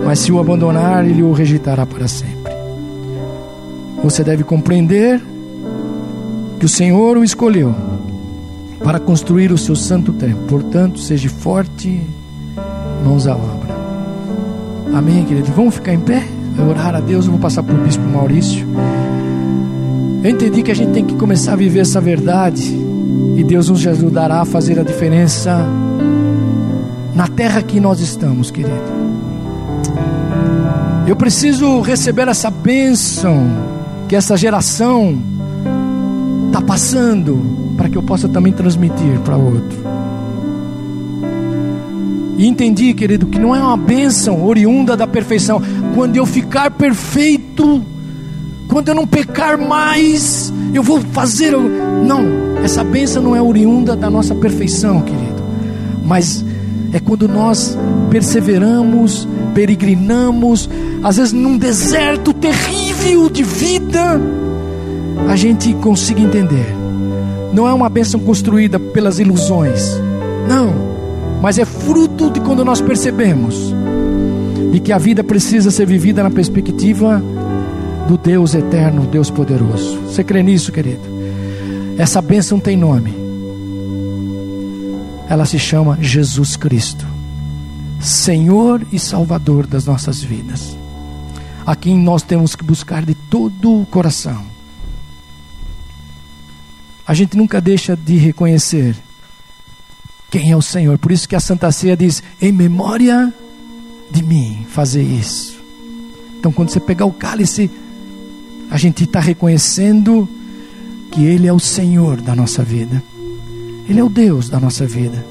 Mas se o abandonar, ele o rejeitará para sempre. Você deve compreender que o Senhor o escolheu para construir o seu santo templo. Portanto, seja forte, mãos à obra. Amém, querido? Vamos ficar em pé? orar a Deus. Eu vou passar para o bispo Maurício. Eu entendi que a gente tem que começar a viver essa verdade. E Deus nos ajudará a fazer a diferença na terra que nós estamos, querido. Eu preciso receber essa bênção que essa geração está passando para que eu possa também transmitir para outro. E entendi, querido, que não é uma bênção oriunda da perfeição. Quando eu ficar perfeito, quando eu não pecar mais, eu vou fazer. Não, essa bênção não é oriunda da nossa perfeição, querido. Mas é quando nós perseveramos, peregrinamos, às vezes num deserto terrível de vida, a gente consiga entender não é uma bênção construída pelas ilusões. Não. Mas é fruto de quando nós percebemos de que a vida precisa ser vivida na perspectiva do Deus eterno, Deus poderoso. Você crê nisso, querido? Essa bênção tem nome. Ela se chama Jesus Cristo, Senhor e Salvador das nossas vidas. A quem nós temos que buscar de todo o coração a gente nunca deixa de reconhecer quem é o Senhor. Por isso que a Santa Ceia diz: em memória de mim, fazer isso. Então, quando você pegar o cálice, a gente está reconhecendo que Ele é o Senhor da nossa vida, Ele é o Deus da nossa vida.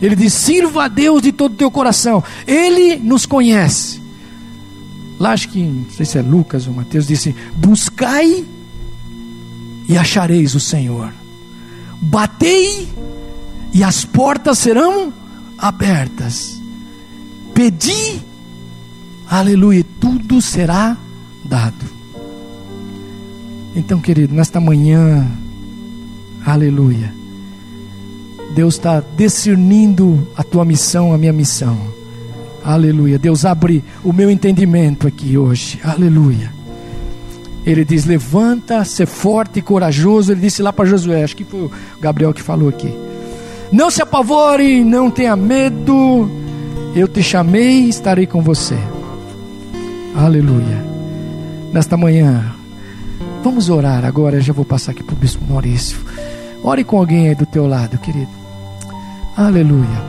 Ele diz: sirva a Deus de todo o teu coração, Ele nos conhece. Lá, acho que, não sei se é Lucas ou Mateus, disse: buscai e achareis o Senhor. Batei e as portas serão abertas. Pedi, aleluia, tudo será dado. Então, querido, nesta manhã, aleluia, Deus está discernindo a tua missão, a minha missão. Aleluia. Deus abre o meu entendimento aqui hoje. Aleluia. Ele diz: levanta, ser forte e corajoso. Ele disse lá para Josué, acho que foi o Gabriel que falou aqui. Não se apavore, não tenha medo. Eu te chamei e estarei com você. Aleluia. Nesta manhã, vamos orar agora. Eu já vou passar aqui para o Bispo Maurício. Ore com alguém aí do teu lado, querido. Aleluia.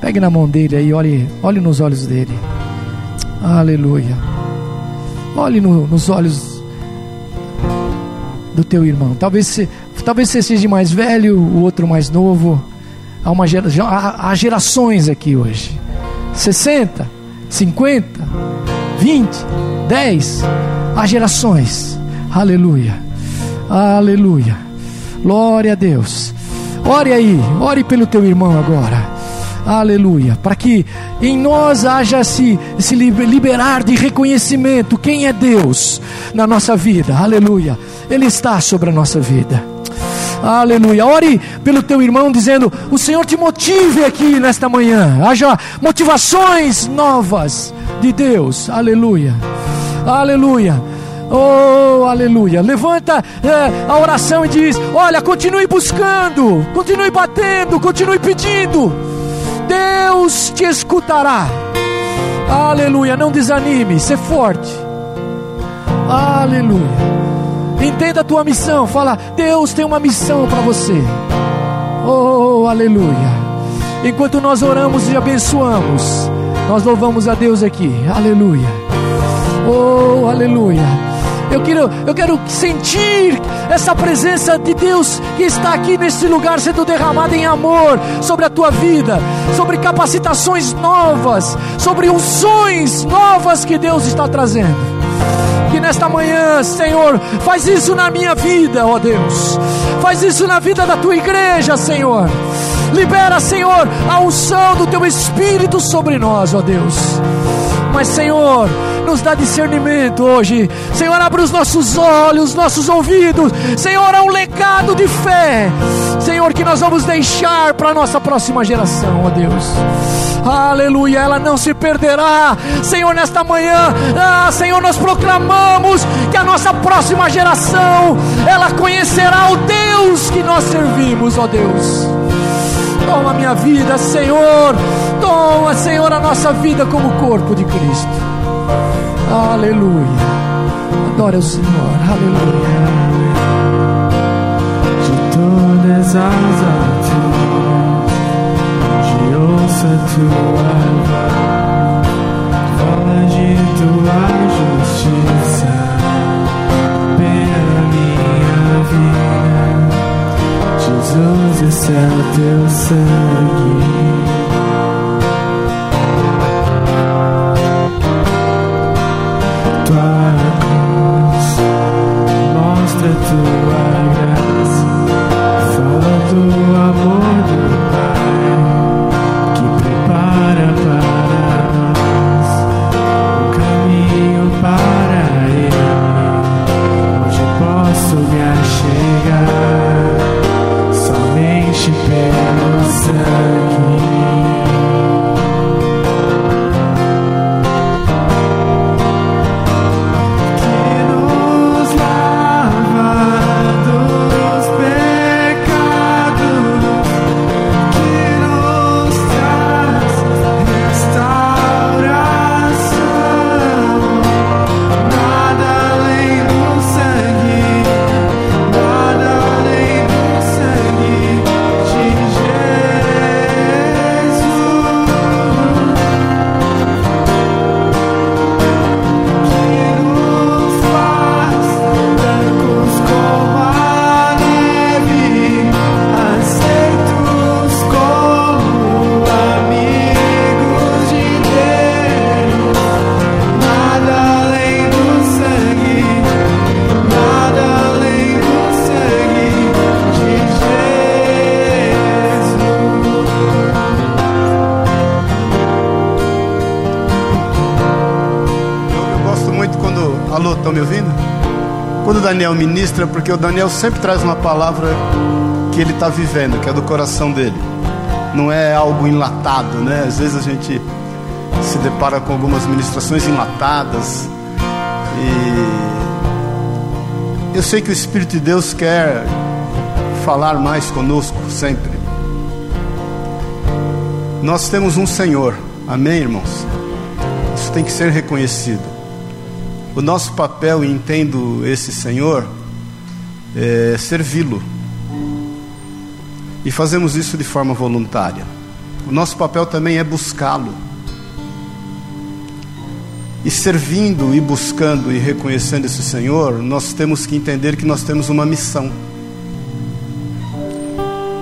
Pegue na mão dele aí, olhe, olhe nos olhos dele. Aleluia. Olhe no, nos olhos do teu irmão. Talvez talvez você seja mais velho, o outro mais novo. Há, uma gera, há, há gerações aqui hoje. 60, 50, 20, 10. Há gerações. Aleluia. Aleluia. Glória a Deus. Ore aí, ore pelo teu irmão agora. Aleluia. Para que em nós haja se, se liberar de reconhecimento quem é Deus na nossa vida. Aleluia Ele está sobre a nossa vida. Aleluia. Ore pelo teu irmão, dizendo: O Senhor te motive aqui nesta manhã. Haja motivações novas de Deus. Aleluia. Aleluia. Oh, aleluia. Levanta é, a oração e diz: Olha, continue buscando, continue batendo, continue pedindo. Deus te escutará. Aleluia. Não desanime, ser forte. Aleluia. Entenda a tua missão. Fala, Deus tem uma missão para você. Oh, aleluia. Enquanto nós oramos e abençoamos, nós louvamos a Deus aqui. Aleluia. Oh, aleluia. Eu quero, eu quero sentir essa presença de Deus que está aqui nesse lugar sendo derramada em amor sobre a tua vida, sobre capacitações novas, sobre unções novas que Deus está trazendo que nesta manhã, Senhor, faz isso na minha vida, ó Deus. Faz isso na vida da tua igreja, Senhor. Libera, Senhor, a unção do teu espírito sobre nós, ó Deus. Mas, Senhor, nos dá discernimento hoje. Senhor, abre os nossos olhos, nossos ouvidos. Senhor, há um legado de fé. Senhor, que nós vamos deixar para a nossa próxima geração, ó Deus. Aleluia, ela não se perderá. Senhor, nesta manhã, ah, Senhor, nós proclamamos que a nossa próxima geração, ela conhecerá o Deus que nós servimos, ó Deus. Toma minha vida, Senhor. Toma, Senhor, a nossa vida como corpo de Cristo. Aleluia. Adore o Senhor. Aleluia. De todas as alturas, de ouça tua voz, fala de tua justiça pela minha vida. Jesus, esse é o teu sangue. Ministra, porque o Daniel sempre traz uma palavra que ele está vivendo, que é do coração dele. Não é algo enlatado, né? Às vezes a gente se depara com algumas ministrações enlatadas. E eu sei que o Espírito de Deus quer falar mais conosco sempre. Nós temos um Senhor, amém, irmãos? Isso tem que ser reconhecido. O nosso papel, e entendo esse Senhor, é servi-lo. E fazemos isso de forma voluntária. O nosso papel também é buscá-lo. E servindo e buscando e reconhecendo esse Senhor, nós temos que entender que nós temos uma missão.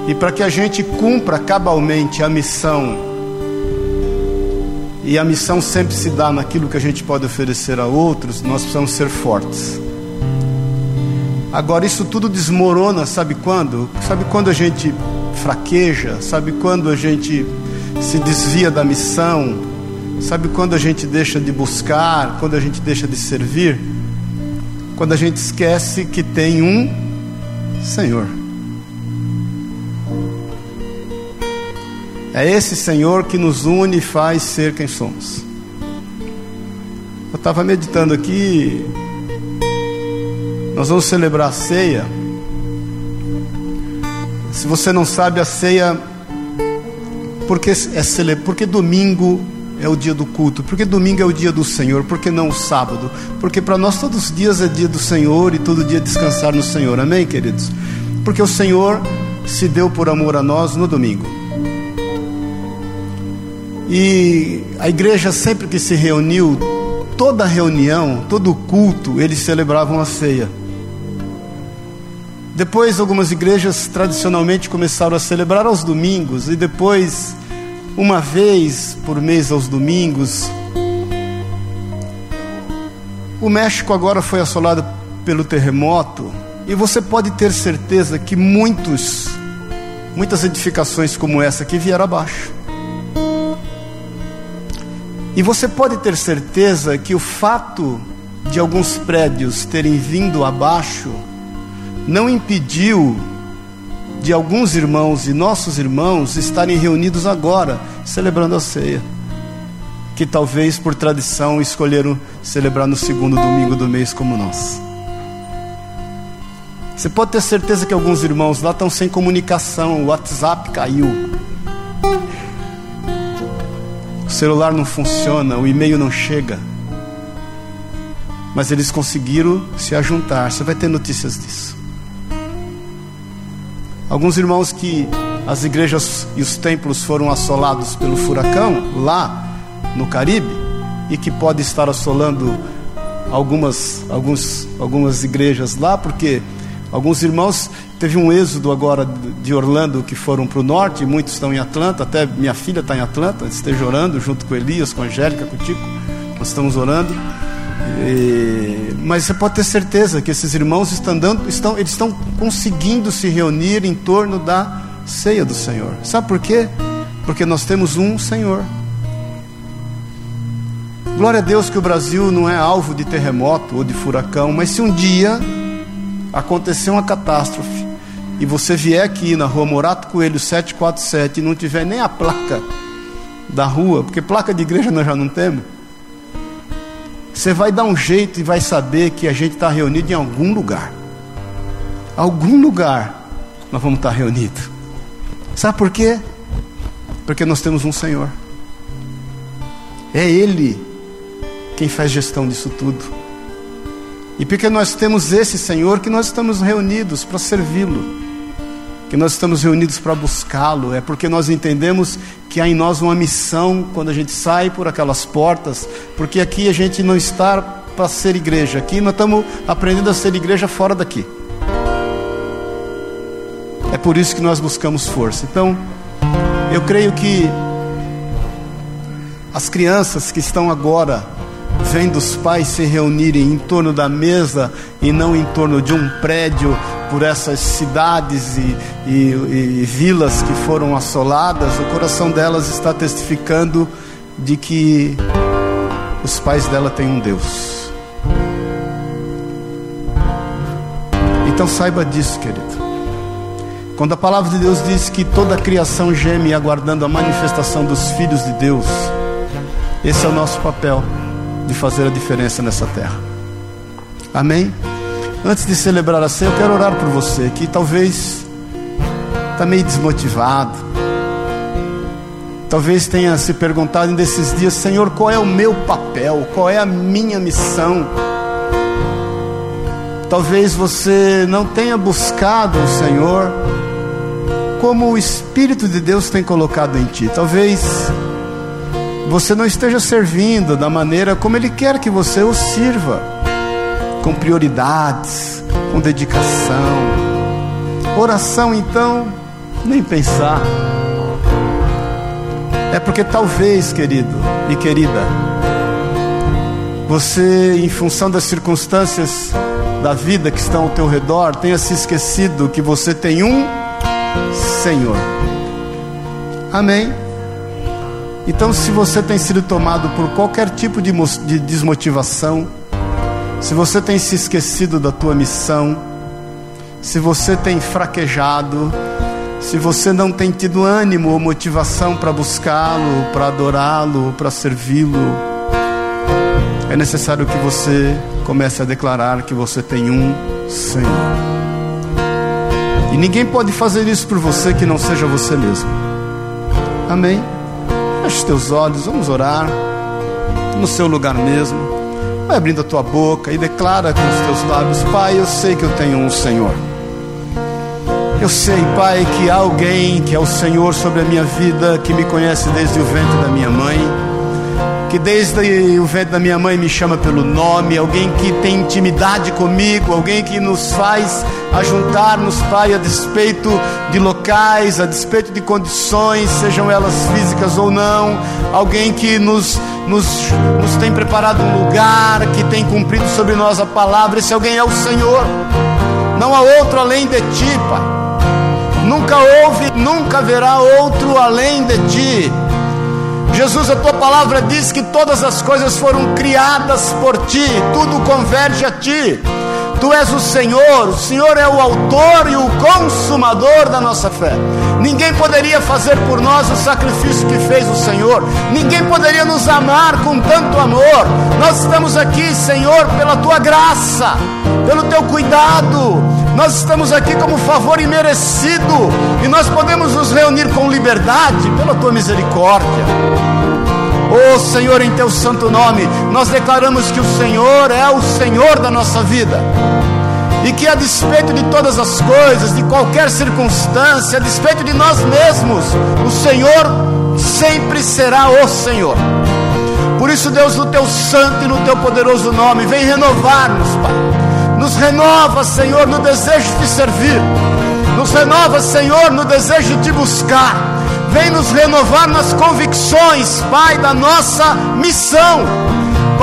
E para que a gente cumpra cabalmente a missão e a missão sempre se dá naquilo que a gente pode oferecer a outros, nós precisamos ser fortes. Agora, isso tudo desmorona, sabe quando? Sabe quando a gente fraqueja? Sabe quando a gente se desvia da missão? Sabe quando a gente deixa de buscar? Quando a gente deixa de servir? quando a gente esquece que tem um Senhor. É esse Senhor que nos une e faz ser quem somos. Eu estava meditando aqui, nós vamos celebrar a ceia. Se você não sabe, a ceia, porque, é cele... porque domingo é o dia do culto, porque domingo é o dia do Senhor, porque não o sábado? Porque para nós todos os dias é dia do Senhor e todo dia descansar no Senhor, amém, queridos? Porque o Senhor se deu por amor a nós no domingo. E a igreja sempre que se reuniu, toda reunião, todo culto, eles celebravam a ceia. Depois, algumas igrejas tradicionalmente começaram a celebrar aos domingos, e depois, uma vez por mês aos domingos. O México agora foi assolado pelo terremoto, e você pode ter certeza que muitos, muitas edificações como essa aqui vieram abaixo. E você pode ter certeza que o fato de alguns prédios terem vindo abaixo não impediu de alguns irmãos e nossos irmãos estarem reunidos agora, celebrando a ceia, que talvez por tradição escolheram celebrar no segundo domingo do mês como nós. Você pode ter certeza que alguns irmãos lá estão sem comunicação, o WhatsApp caiu, o celular não funciona, o e-mail não chega. Mas eles conseguiram se ajuntar. Você vai ter notícias disso. Alguns irmãos que as igrejas e os templos foram assolados pelo furacão lá no Caribe e que pode estar assolando algumas, alguns, algumas igrejas lá, porque alguns irmãos teve um êxodo agora de Orlando que foram para o norte, muitos estão em Atlanta, até minha filha está em Atlanta, esteja orando junto com Elias, com Angélica, com Tico, nós estamos orando. E, mas você pode ter certeza que esses irmãos estão, dando, estão, eles estão conseguindo se reunir em torno da ceia do Senhor. Sabe por quê? Porque nós temos um Senhor. Glória a Deus que o Brasil não é alvo de terremoto ou de furacão, mas se um dia acontecer uma catástrofe e você vier aqui na rua Morato Coelho 747 e não tiver nem a placa da rua, porque placa de igreja nós já não temos você vai dar um jeito e vai saber que a gente está reunido em algum lugar. Algum lugar nós vamos estar reunidos. Sabe por quê? Porque nós temos um Senhor. É Ele quem faz gestão disso tudo. E porque nós temos esse Senhor que nós estamos reunidos para servi-lo que nós estamos reunidos para buscá-lo, é porque nós entendemos que há em nós uma missão quando a gente sai por aquelas portas, porque aqui a gente não está para ser igreja, aqui nós estamos aprendendo a ser igreja fora daqui. É por isso que nós buscamos força. Então, eu creio que as crianças que estão agora vendo os pais se reunirem em torno da mesa e não em torno de um prédio por essas cidades e, e, e vilas que foram assoladas, o coração delas está testificando de que os pais dela têm um Deus. Então saiba disso, querido. Quando a palavra de Deus diz que toda a criação geme aguardando a manifestação dos filhos de Deus, esse é o nosso papel de fazer a diferença nessa terra. Amém? Antes de celebrar a ceia, eu quero orar por você que talvez está meio desmotivado. Talvez tenha se perguntado nesses dias, Senhor, qual é o meu papel? Qual é a minha missão? Talvez você não tenha buscado o Senhor como o Espírito de Deus tem colocado em ti. Talvez você não esteja servindo da maneira como Ele quer que você o sirva, com prioridades, com dedicação. Oração, então, nem pensar. É porque talvez, querido e querida, você, em função das circunstâncias da vida que estão ao teu redor, tenha se esquecido que você tem um Senhor. Amém. Então, se você tem sido tomado por qualquer tipo de, de desmotivação, Se você tem se esquecido da tua missão, se você tem fraquejado, se você não tem tido ânimo ou motivação para buscá-lo, para adorá-lo, para servi-lo, é necessário que você comece a declarar que você tem um Senhor. E ninguém pode fazer isso por você que não seja você mesmo. Amém? Feche os teus olhos, vamos orar no seu lugar mesmo. Vai abrindo a tua boca e declara com os teus lábios: Pai, eu sei que eu tenho um Senhor. Eu sei, Pai, que há alguém que é o Senhor sobre a minha vida, que me conhece desde o ventre da minha mãe, que desde o ventre da minha mãe me chama pelo nome, alguém que tem intimidade comigo, alguém que nos faz ajuntar-nos, Pai, a despeito de locais, a despeito de condições, sejam elas físicas ou não, alguém que nos, nos, nos tem preparado um lugar, que tem cumprido sobre nós a palavra, esse alguém é o Senhor, não há outro além de Ti, Pai. Nunca houve, nunca haverá outro além de ti. Jesus, a tua palavra diz que todas as coisas foram criadas por ti, tudo converge a ti. Tu és o Senhor, o Senhor é o autor e o consumador da nossa fé. Ninguém poderia fazer por nós o sacrifício que fez o Senhor, ninguém poderia nos amar com tanto amor. Nós estamos aqui, Senhor, pela tua graça, pelo teu cuidado, nós estamos aqui como favor imerecido e nós podemos nos reunir com liberdade pela tua misericórdia. Oh Senhor, em teu santo nome, nós declaramos que o Senhor é o Senhor da nossa vida. E que a despeito de todas as coisas, de qualquer circunstância, a despeito de nós mesmos, o Senhor sempre será o Senhor. Por isso, Deus, no teu santo e no teu poderoso nome, vem renovar-nos, Pai nos renova, Senhor, no desejo de servir. Nos renova, Senhor, no desejo de buscar. Vem nos renovar nas convicções, Pai, da nossa missão.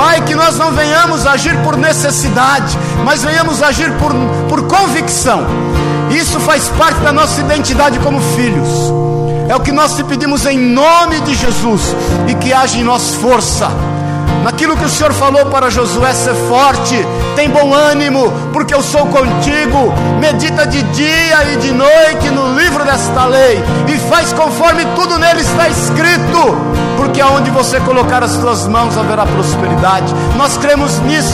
Pai, que nós não venhamos agir por necessidade, mas venhamos agir por, por convicção. Isso faz parte da nossa identidade como filhos. É o que nós te pedimos em nome de Jesus e que haja em nós força naquilo que o Senhor falou para Josué ser forte, tem bom ânimo, porque eu sou contigo. Medita de dia e de noite no livro desta lei e faz conforme tudo nele está escrito, porque aonde você colocar as suas mãos haverá prosperidade. Nós cremos nisso.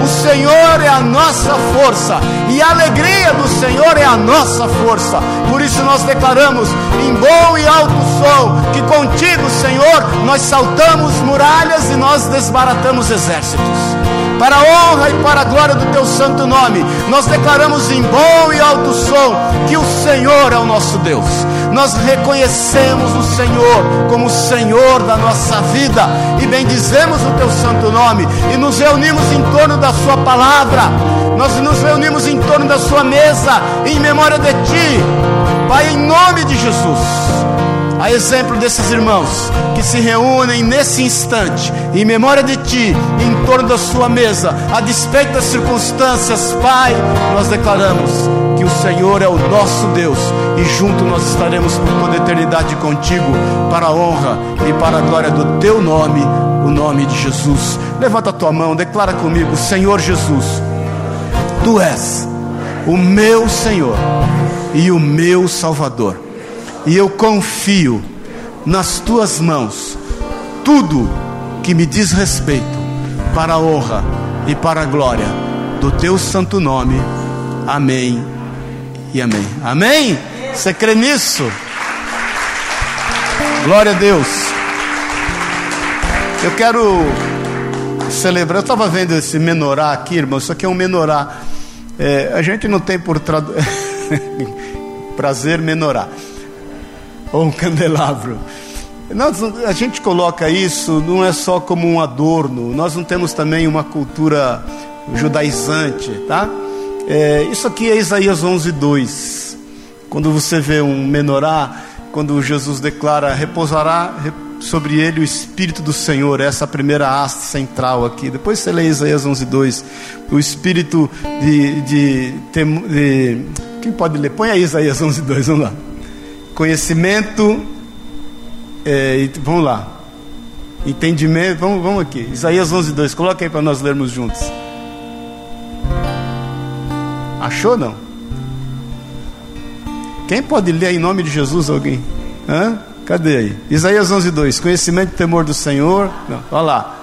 O Senhor é a nossa força e a alegria do Senhor é a nossa força. Por isso nós declaramos em bom e alto som que contigo, Senhor, nós saltamos muralhas e nós desbaratamos exércitos para a honra e para a glória do teu santo nome, nós declaramos em bom e alto som que o Senhor é o nosso Deus. Nós reconhecemos o Senhor como o Senhor da nossa vida e bendizemos o teu santo nome e nos reunimos em torno da sua palavra. Nós nos reunimos em torno da sua mesa em memória de ti. Pai, em nome de Jesus. A exemplo desses irmãos que se reúnem nesse instante, em memória de Ti, em torno da Sua mesa, a despeito das circunstâncias, Pai, nós declaramos que o Senhor é o nosso Deus e junto nós estaremos por toda eternidade contigo, para a honra e para a glória do Teu nome, o nome de Jesus. Levanta a tua mão, declara comigo: Senhor Jesus, Tu és o meu Senhor e o meu Salvador e eu confio nas tuas mãos tudo que me diz respeito, para a honra e para a glória do teu santo nome. Amém e amém. Amém? Você crê nisso? Glória a Deus. Eu quero celebrar. Eu estava vendo esse menorá aqui, irmão. Isso aqui é um menorá. É, a gente não tem por tradu... <laughs> prazer menorá ou um candelabro. Nós, a gente coloca isso não é só como um adorno, nós não temos também uma cultura judaizante, tá? É, isso aqui é Isaías 11, 2. Quando você vê um menorá, quando Jesus declara: repousará sobre ele o Espírito do Senhor, essa é primeira haste central aqui. Depois você lê Isaías 11, 2. O Espírito de, de, de, de. Quem pode ler? Põe aí Isaías 11, 2, vamos lá conhecimento, é, vamos lá, entendimento, vamos, vamos aqui, Isaías 11, 2, coloca aí para nós lermos juntos. Achou não? Quem pode ler em nome de Jesus alguém? Hã? Cadê aí? Isaías 11, 2. Conhecimento e temor do Senhor. Não, olha lá.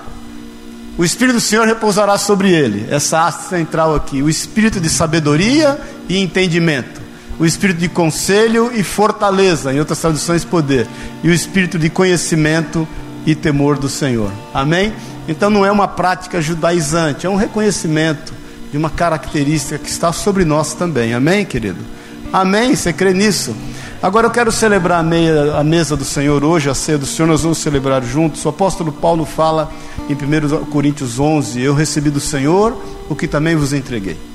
O Espírito do Senhor repousará sobre ele. Essa haste central aqui. O Espírito de sabedoria e entendimento. O Espírito de conselho e fortaleza. Em outras traduções, poder. E o Espírito de conhecimento e temor do Senhor. Amém? Então não é uma prática judaizante. É um reconhecimento de uma característica que está sobre nós também. Amém, querido? Amém? Você crê nisso? Agora eu quero celebrar a, meia, a, mesa do Senhor hoje, a ceia do Senhor, nós vamos celebrar juntos. O apóstolo Paulo fala em 1 Coríntios 11: Eu recebi do Senhor o que também vos entreguei.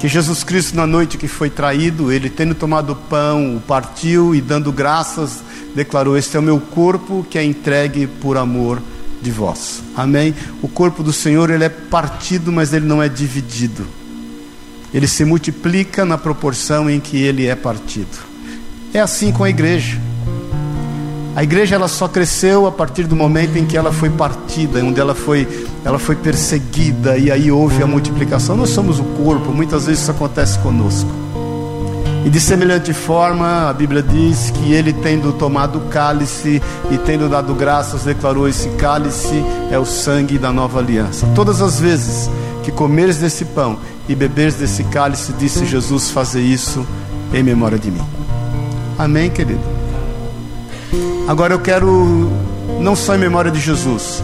Que Jesus Cristo, na noite que foi traído, ele tendo tomado o pão, o partiu e dando graças, declarou: Este é o meu corpo que é entregue por amor de vós. Amém? O corpo do Senhor ele é partido, mas ele não é dividido. Ele se multiplica na proporção em que ele é partido. É assim com a igreja. A igreja ela só cresceu a partir do momento em que ela foi partida, onde ela foi, ela foi perseguida e aí houve a multiplicação. Nós somos o corpo, muitas vezes isso acontece conosco. E de semelhante forma, a Bíblia diz que ele, tendo tomado o cálice e tendo dado graças, declarou: Esse cálice é o sangue da nova aliança. Todas as vezes que comeres desse pão e beberes desse cálice, disse Jesus: Fazer isso em memória de mim. Amém, querido? Agora eu quero, não só em memória de Jesus,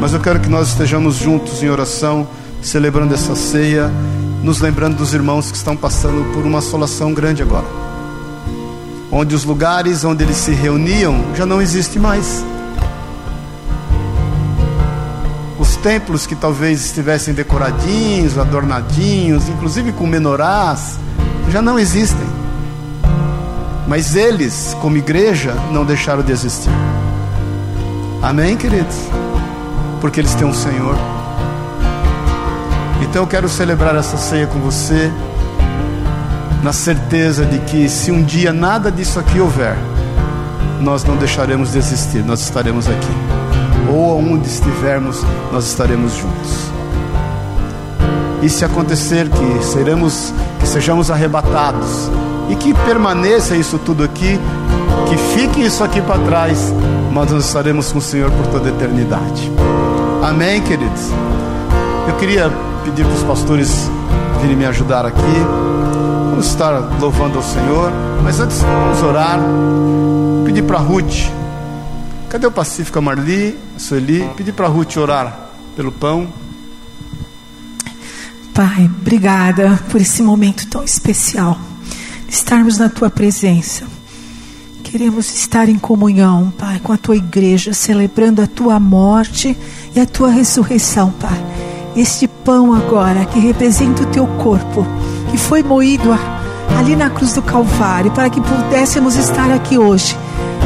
mas eu quero que nós estejamos juntos em oração, celebrando essa ceia, nos lembrando dos irmãos que estão passando por uma assolação grande agora. Onde os lugares onde eles se reuniam já não existem mais. Os templos que talvez estivessem decoradinhos, adornadinhos, inclusive com menorás, já não existem. Mas eles, como igreja, não deixaram de existir. Amém, queridos? Porque eles têm um Senhor. Então eu quero celebrar essa ceia com você, na certeza de que se um dia nada disso aqui houver, nós não deixaremos de existir, nós estaremos aqui. Ou onde estivermos, nós estaremos juntos. E se acontecer que seremos, que sejamos arrebatados, e que permaneça isso tudo aqui, que fique isso aqui para trás, mas nós estaremos com o Senhor por toda a eternidade. Amém, queridos? Eu queria pedir para os pastores virem me ajudar aqui. Vamos estar louvando ao Senhor, mas antes vamos orar. Pedir para Ruth. Cadê o Pacífico, Marli, Sueli? Pedir para Ruth orar pelo pão. Pai, obrigada por esse momento tão especial estarmos na tua presença. Queremos estar em comunhão, Pai, com a tua igreja, celebrando a tua morte e a tua ressurreição, Pai. Este pão agora que representa o teu corpo, que foi moído ali na cruz do Calvário, para que pudéssemos estar aqui hoje.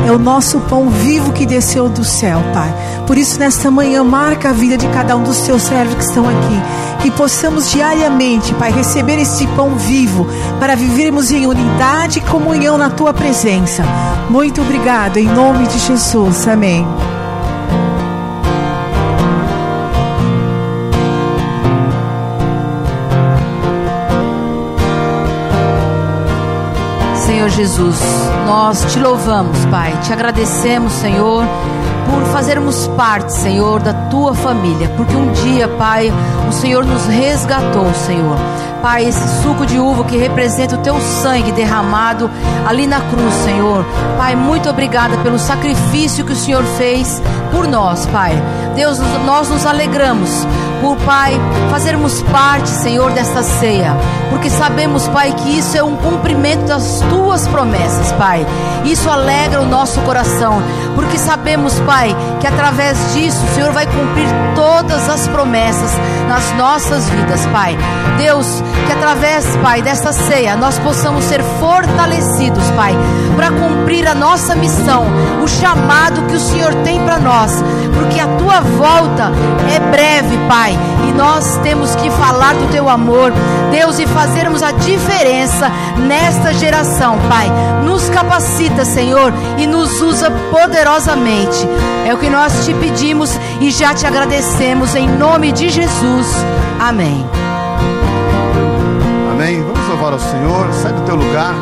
É o nosso pão vivo que desceu do céu, Pai. Por isso, nesta manhã, marca a vida de cada um dos teus servos que estão aqui que possamos diariamente, Pai, receber esse pão vivo para vivermos em unidade e comunhão na tua presença. Muito obrigado, em nome de Jesus. Amém. Senhor Jesus, nós te louvamos, Pai, te agradecemos, Senhor por fazermos parte, Senhor, da tua família, porque um dia, Pai, o Senhor nos resgatou, Senhor. Pai, esse suco de uva que representa o teu sangue derramado ali na cruz, Senhor. Pai, muito obrigada pelo sacrifício que o Senhor fez por nós, Pai. Deus, nós nos alegramos por, Pai, fazermos parte, Senhor, desta ceia, porque sabemos, Pai, que isso é um cumprimento das tuas promessas, Pai. Isso alegra o nosso coração, porque sabemos, Pai, que através disso o Senhor vai cumprir todas as promessas nas nossas vidas, Pai. Deus, que através, Pai, desta ceia nós possamos ser fortalecidos, Pai, para cumprir a nossa missão, o chamado que o Senhor tem para nós, porque a tua volta é breve, Pai, e nós temos que falar do teu amor, Deus, e fazermos a diferença nesta geração, Pai. Nos capacita, Senhor, e nos usa poderosamente. É o que nós te pedimos e já te agradecemos em nome de Jesus. Amém. Amém? Vamos louvar ao Senhor. Sai do teu lugar.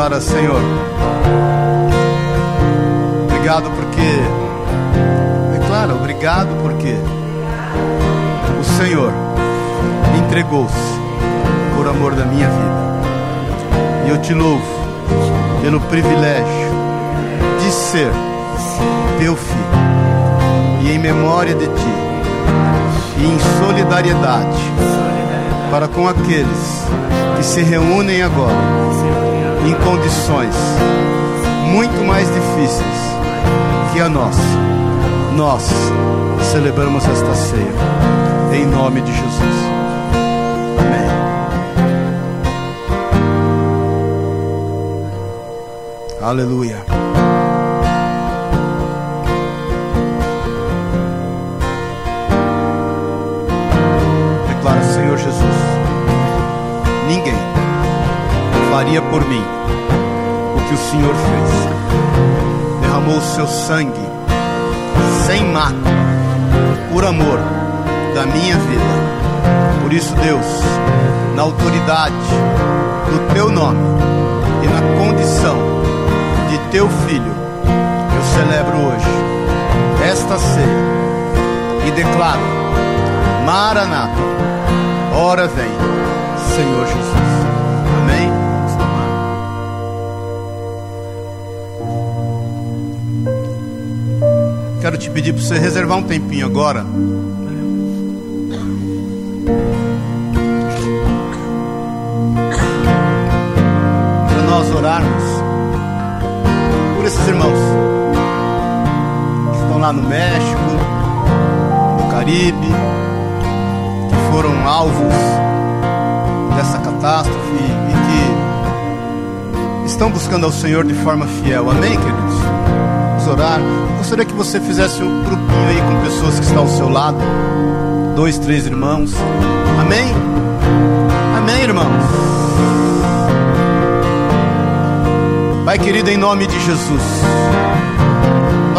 Declara, Senhor. Obrigado porque. Declara, obrigado porque. O Senhor entregou-se por amor da minha vida. E eu te louvo pelo privilégio de ser teu filho e em memória de ti e em solidariedade para com aqueles que se reúnem agora Aleluia. Declara, Senhor Jesus, ninguém faria por mim o que o Senhor fez. Derramou o seu sangue sem mácula, por amor da minha vida. Por isso, Deus, na autoridade do teu nome e na condição teu filho, eu celebro hoje esta ceia e declaro: Maranata, ora vem, Senhor Jesus. Amém? Quero te pedir para você reservar um tempinho agora. Lá no México, no Caribe, que foram alvos dessa catástrofe e que estão buscando ao Senhor de forma fiel. Amém, queridos? Vamos orar. Gostaria que você fizesse um grupinho aí com pessoas que estão ao seu lado. Dois, três irmãos. Amém? Amém, irmãos? Pai querido, em nome de Jesus,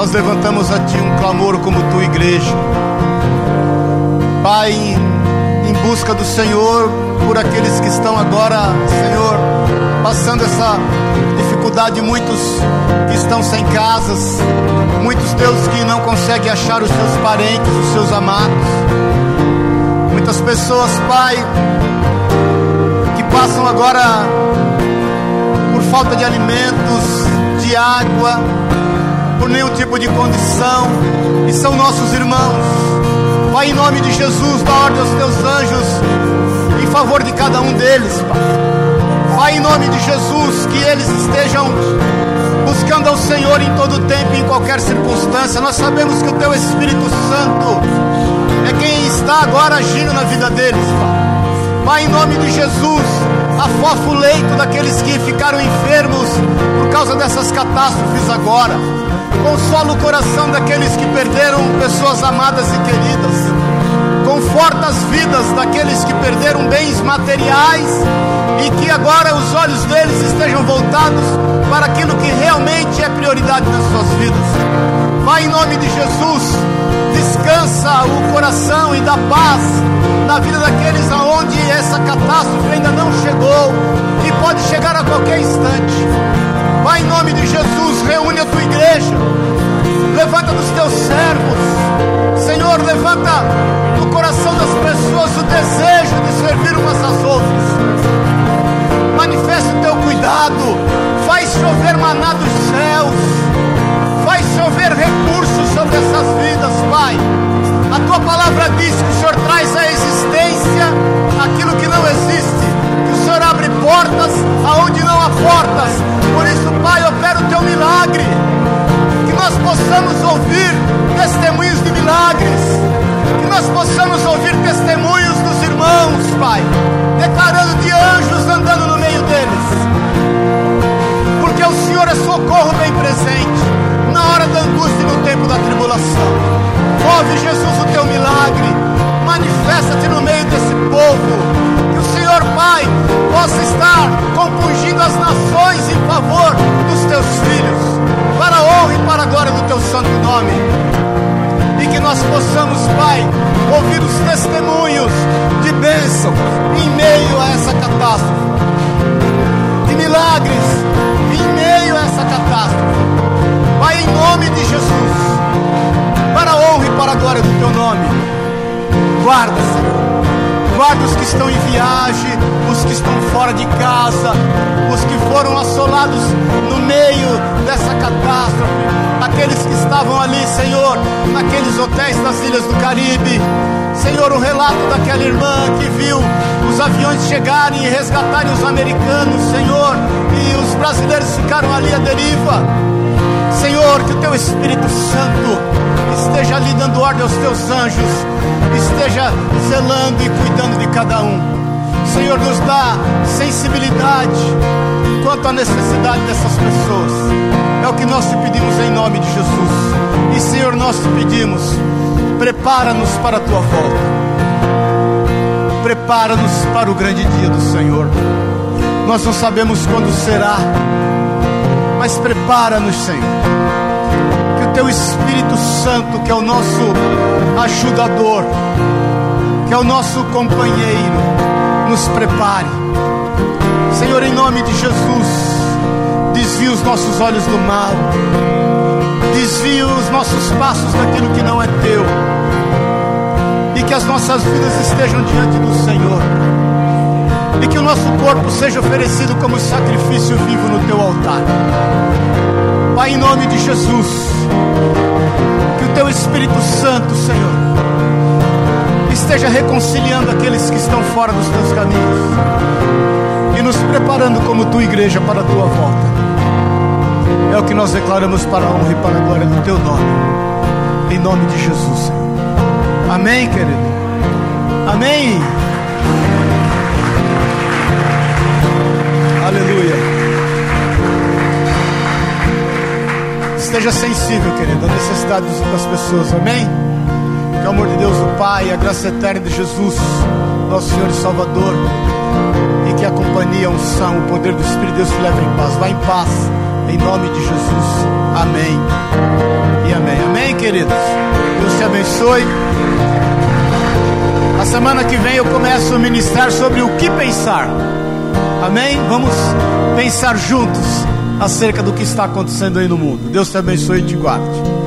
nós levantamos a Ti um clamor como Tua igreja. Pai, em busca do Senhor, por aqueles que estão agora, Senhor, passando essa dificuldade, muitos que estão sem casas, muitos Deus que não conseguem achar os seus parentes, os seus amados, muitas pessoas, Pai, que passam agora por falta de alimentos, de água, por nenhum tipo de condição, e são nossos irmãos. Pai, em nome de Jesus, dá ordem aos teus anjos em favor de cada um deles, Pai. Pai, em nome de Jesus, que eles estejam buscando ao Senhor em todo tempo, em qualquer circunstância. Nós sabemos que o Teu Espírito Santo é quem está agora agindo na vida deles, Pai. Pai, em nome de Jesus, afofa o leito daqueles que ficaram enfermos por causa dessas catástrofes agora. Consola o coração daqueles que perderam pessoas amadas e queridas. Conforta as vidas daqueles que perderam bens materiais e que agora os olhos deles estejam voltados para aquilo que realmente é prioridade nas suas vidas. Vai em nome de Jesus, descansa o coração e dá paz na vida daqueles aonde essa catástrofe ainda não chegou e pode chegar a qualquer instante. Vai em nome de Jesus, reúne a tua igreja, levanta dos teus servos, Senhor, levanta no coração das pessoas o desejo de servir umas às outras. Manifesta o teu cuidado, faz chover maná dos céus, faz chover recursos sobre essas vidas, Pai. A tua palavra diz que o Senhor traz à existência aquilo que não existe, que o Senhor abre portas aonde não há portas. Por isso, Pai, opera o teu milagre, que nós possamos ouvir testemunhos de milagres, que nós possamos ouvir testemunhos dos irmãos, Pai, declarando de anjos andando no meio deles, porque o Senhor é socorro bem presente na hora da angústia e no tempo da tribulação. Move, Jesus, o teu milagre. Manifesta-te no meio desse povo. Que o Senhor, Pai, possa estar compungindo as nações em favor dos teus filhos, para a honra e para a glória do teu santo nome. E que nós possamos, Pai, ouvir os testemunhos de bênção em meio a essa catástrofe, de milagres em meio a essa catástrofe. Pai, em nome de Jesus, para a honra e para a glória do teu nome, guarda, Senhor. Guarda os que estão em viagem, os que estão fora de casa, os que foram assolados no meio dessa catástrofe, aqueles que estavam ali, Senhor, naqueles hotéis das ilhas do Caribe. Senhor, o relato daquela irmã que viu os aviões chegarem e resgatarem os americanos, Senhor, e os brasileiros ficaram ali à deriva. Senhor, que o teu Espírito Santo esteja ali dando ordem aos teus anjos, esteja zelando e cuidando de cada um. Senhor, nos dá sensibilidade quanto à necessidade dessas pessoas. É o que nós te pedimos em nome de Jesus. E Senhor, nós te pedimos, prepara-nos para a tua volta. Prepara-nos para o grande dia do Senhor. Nós não sabemos quando será, mas prepara-nos, Senhor. Teu Espírito Santo, que é o nosso ajudador, que é o nosso companheiro, nos prepare. Senhor, em nome de Jesus, desvia os nossos olhos do mal, desvia os nossos passos daquilo que não é teu, e que as nossas vidas estejam diante do Senhor e que o nosso corpo seja oferecido como sacrifício vivo no teu altar. Pai, em nome de Jesus, que o teu Espírito Santo, Senhor, esteja reconciliando aqueles que estão fora dos teus caminhos e nos preparando como tua igreja para a tua volta. É o que nós declaramos para a honra e para a glória do teu nome. Em nome de Jesus, Senhor. Amém, querido. Amém. Esteja sensível, querido, à necessidade das pessoas. Amém. Que o amor de Deus, o Pai, a graça eterna de Jesus, nosso Senhor e Salvador, e que a companhia, a unção, o poder do Espírito de Deus te leve em paz. Vá em paz, em nome de Jesus. Amém. E amém. Amém, queridos. Deus te abençoe. A semana que vem eu começo a ministrar sobre o que pensar. Amém? Vamos pensar juntos acerca do que está acontecendo aí no mundo. Deus te abençoe e te guarde.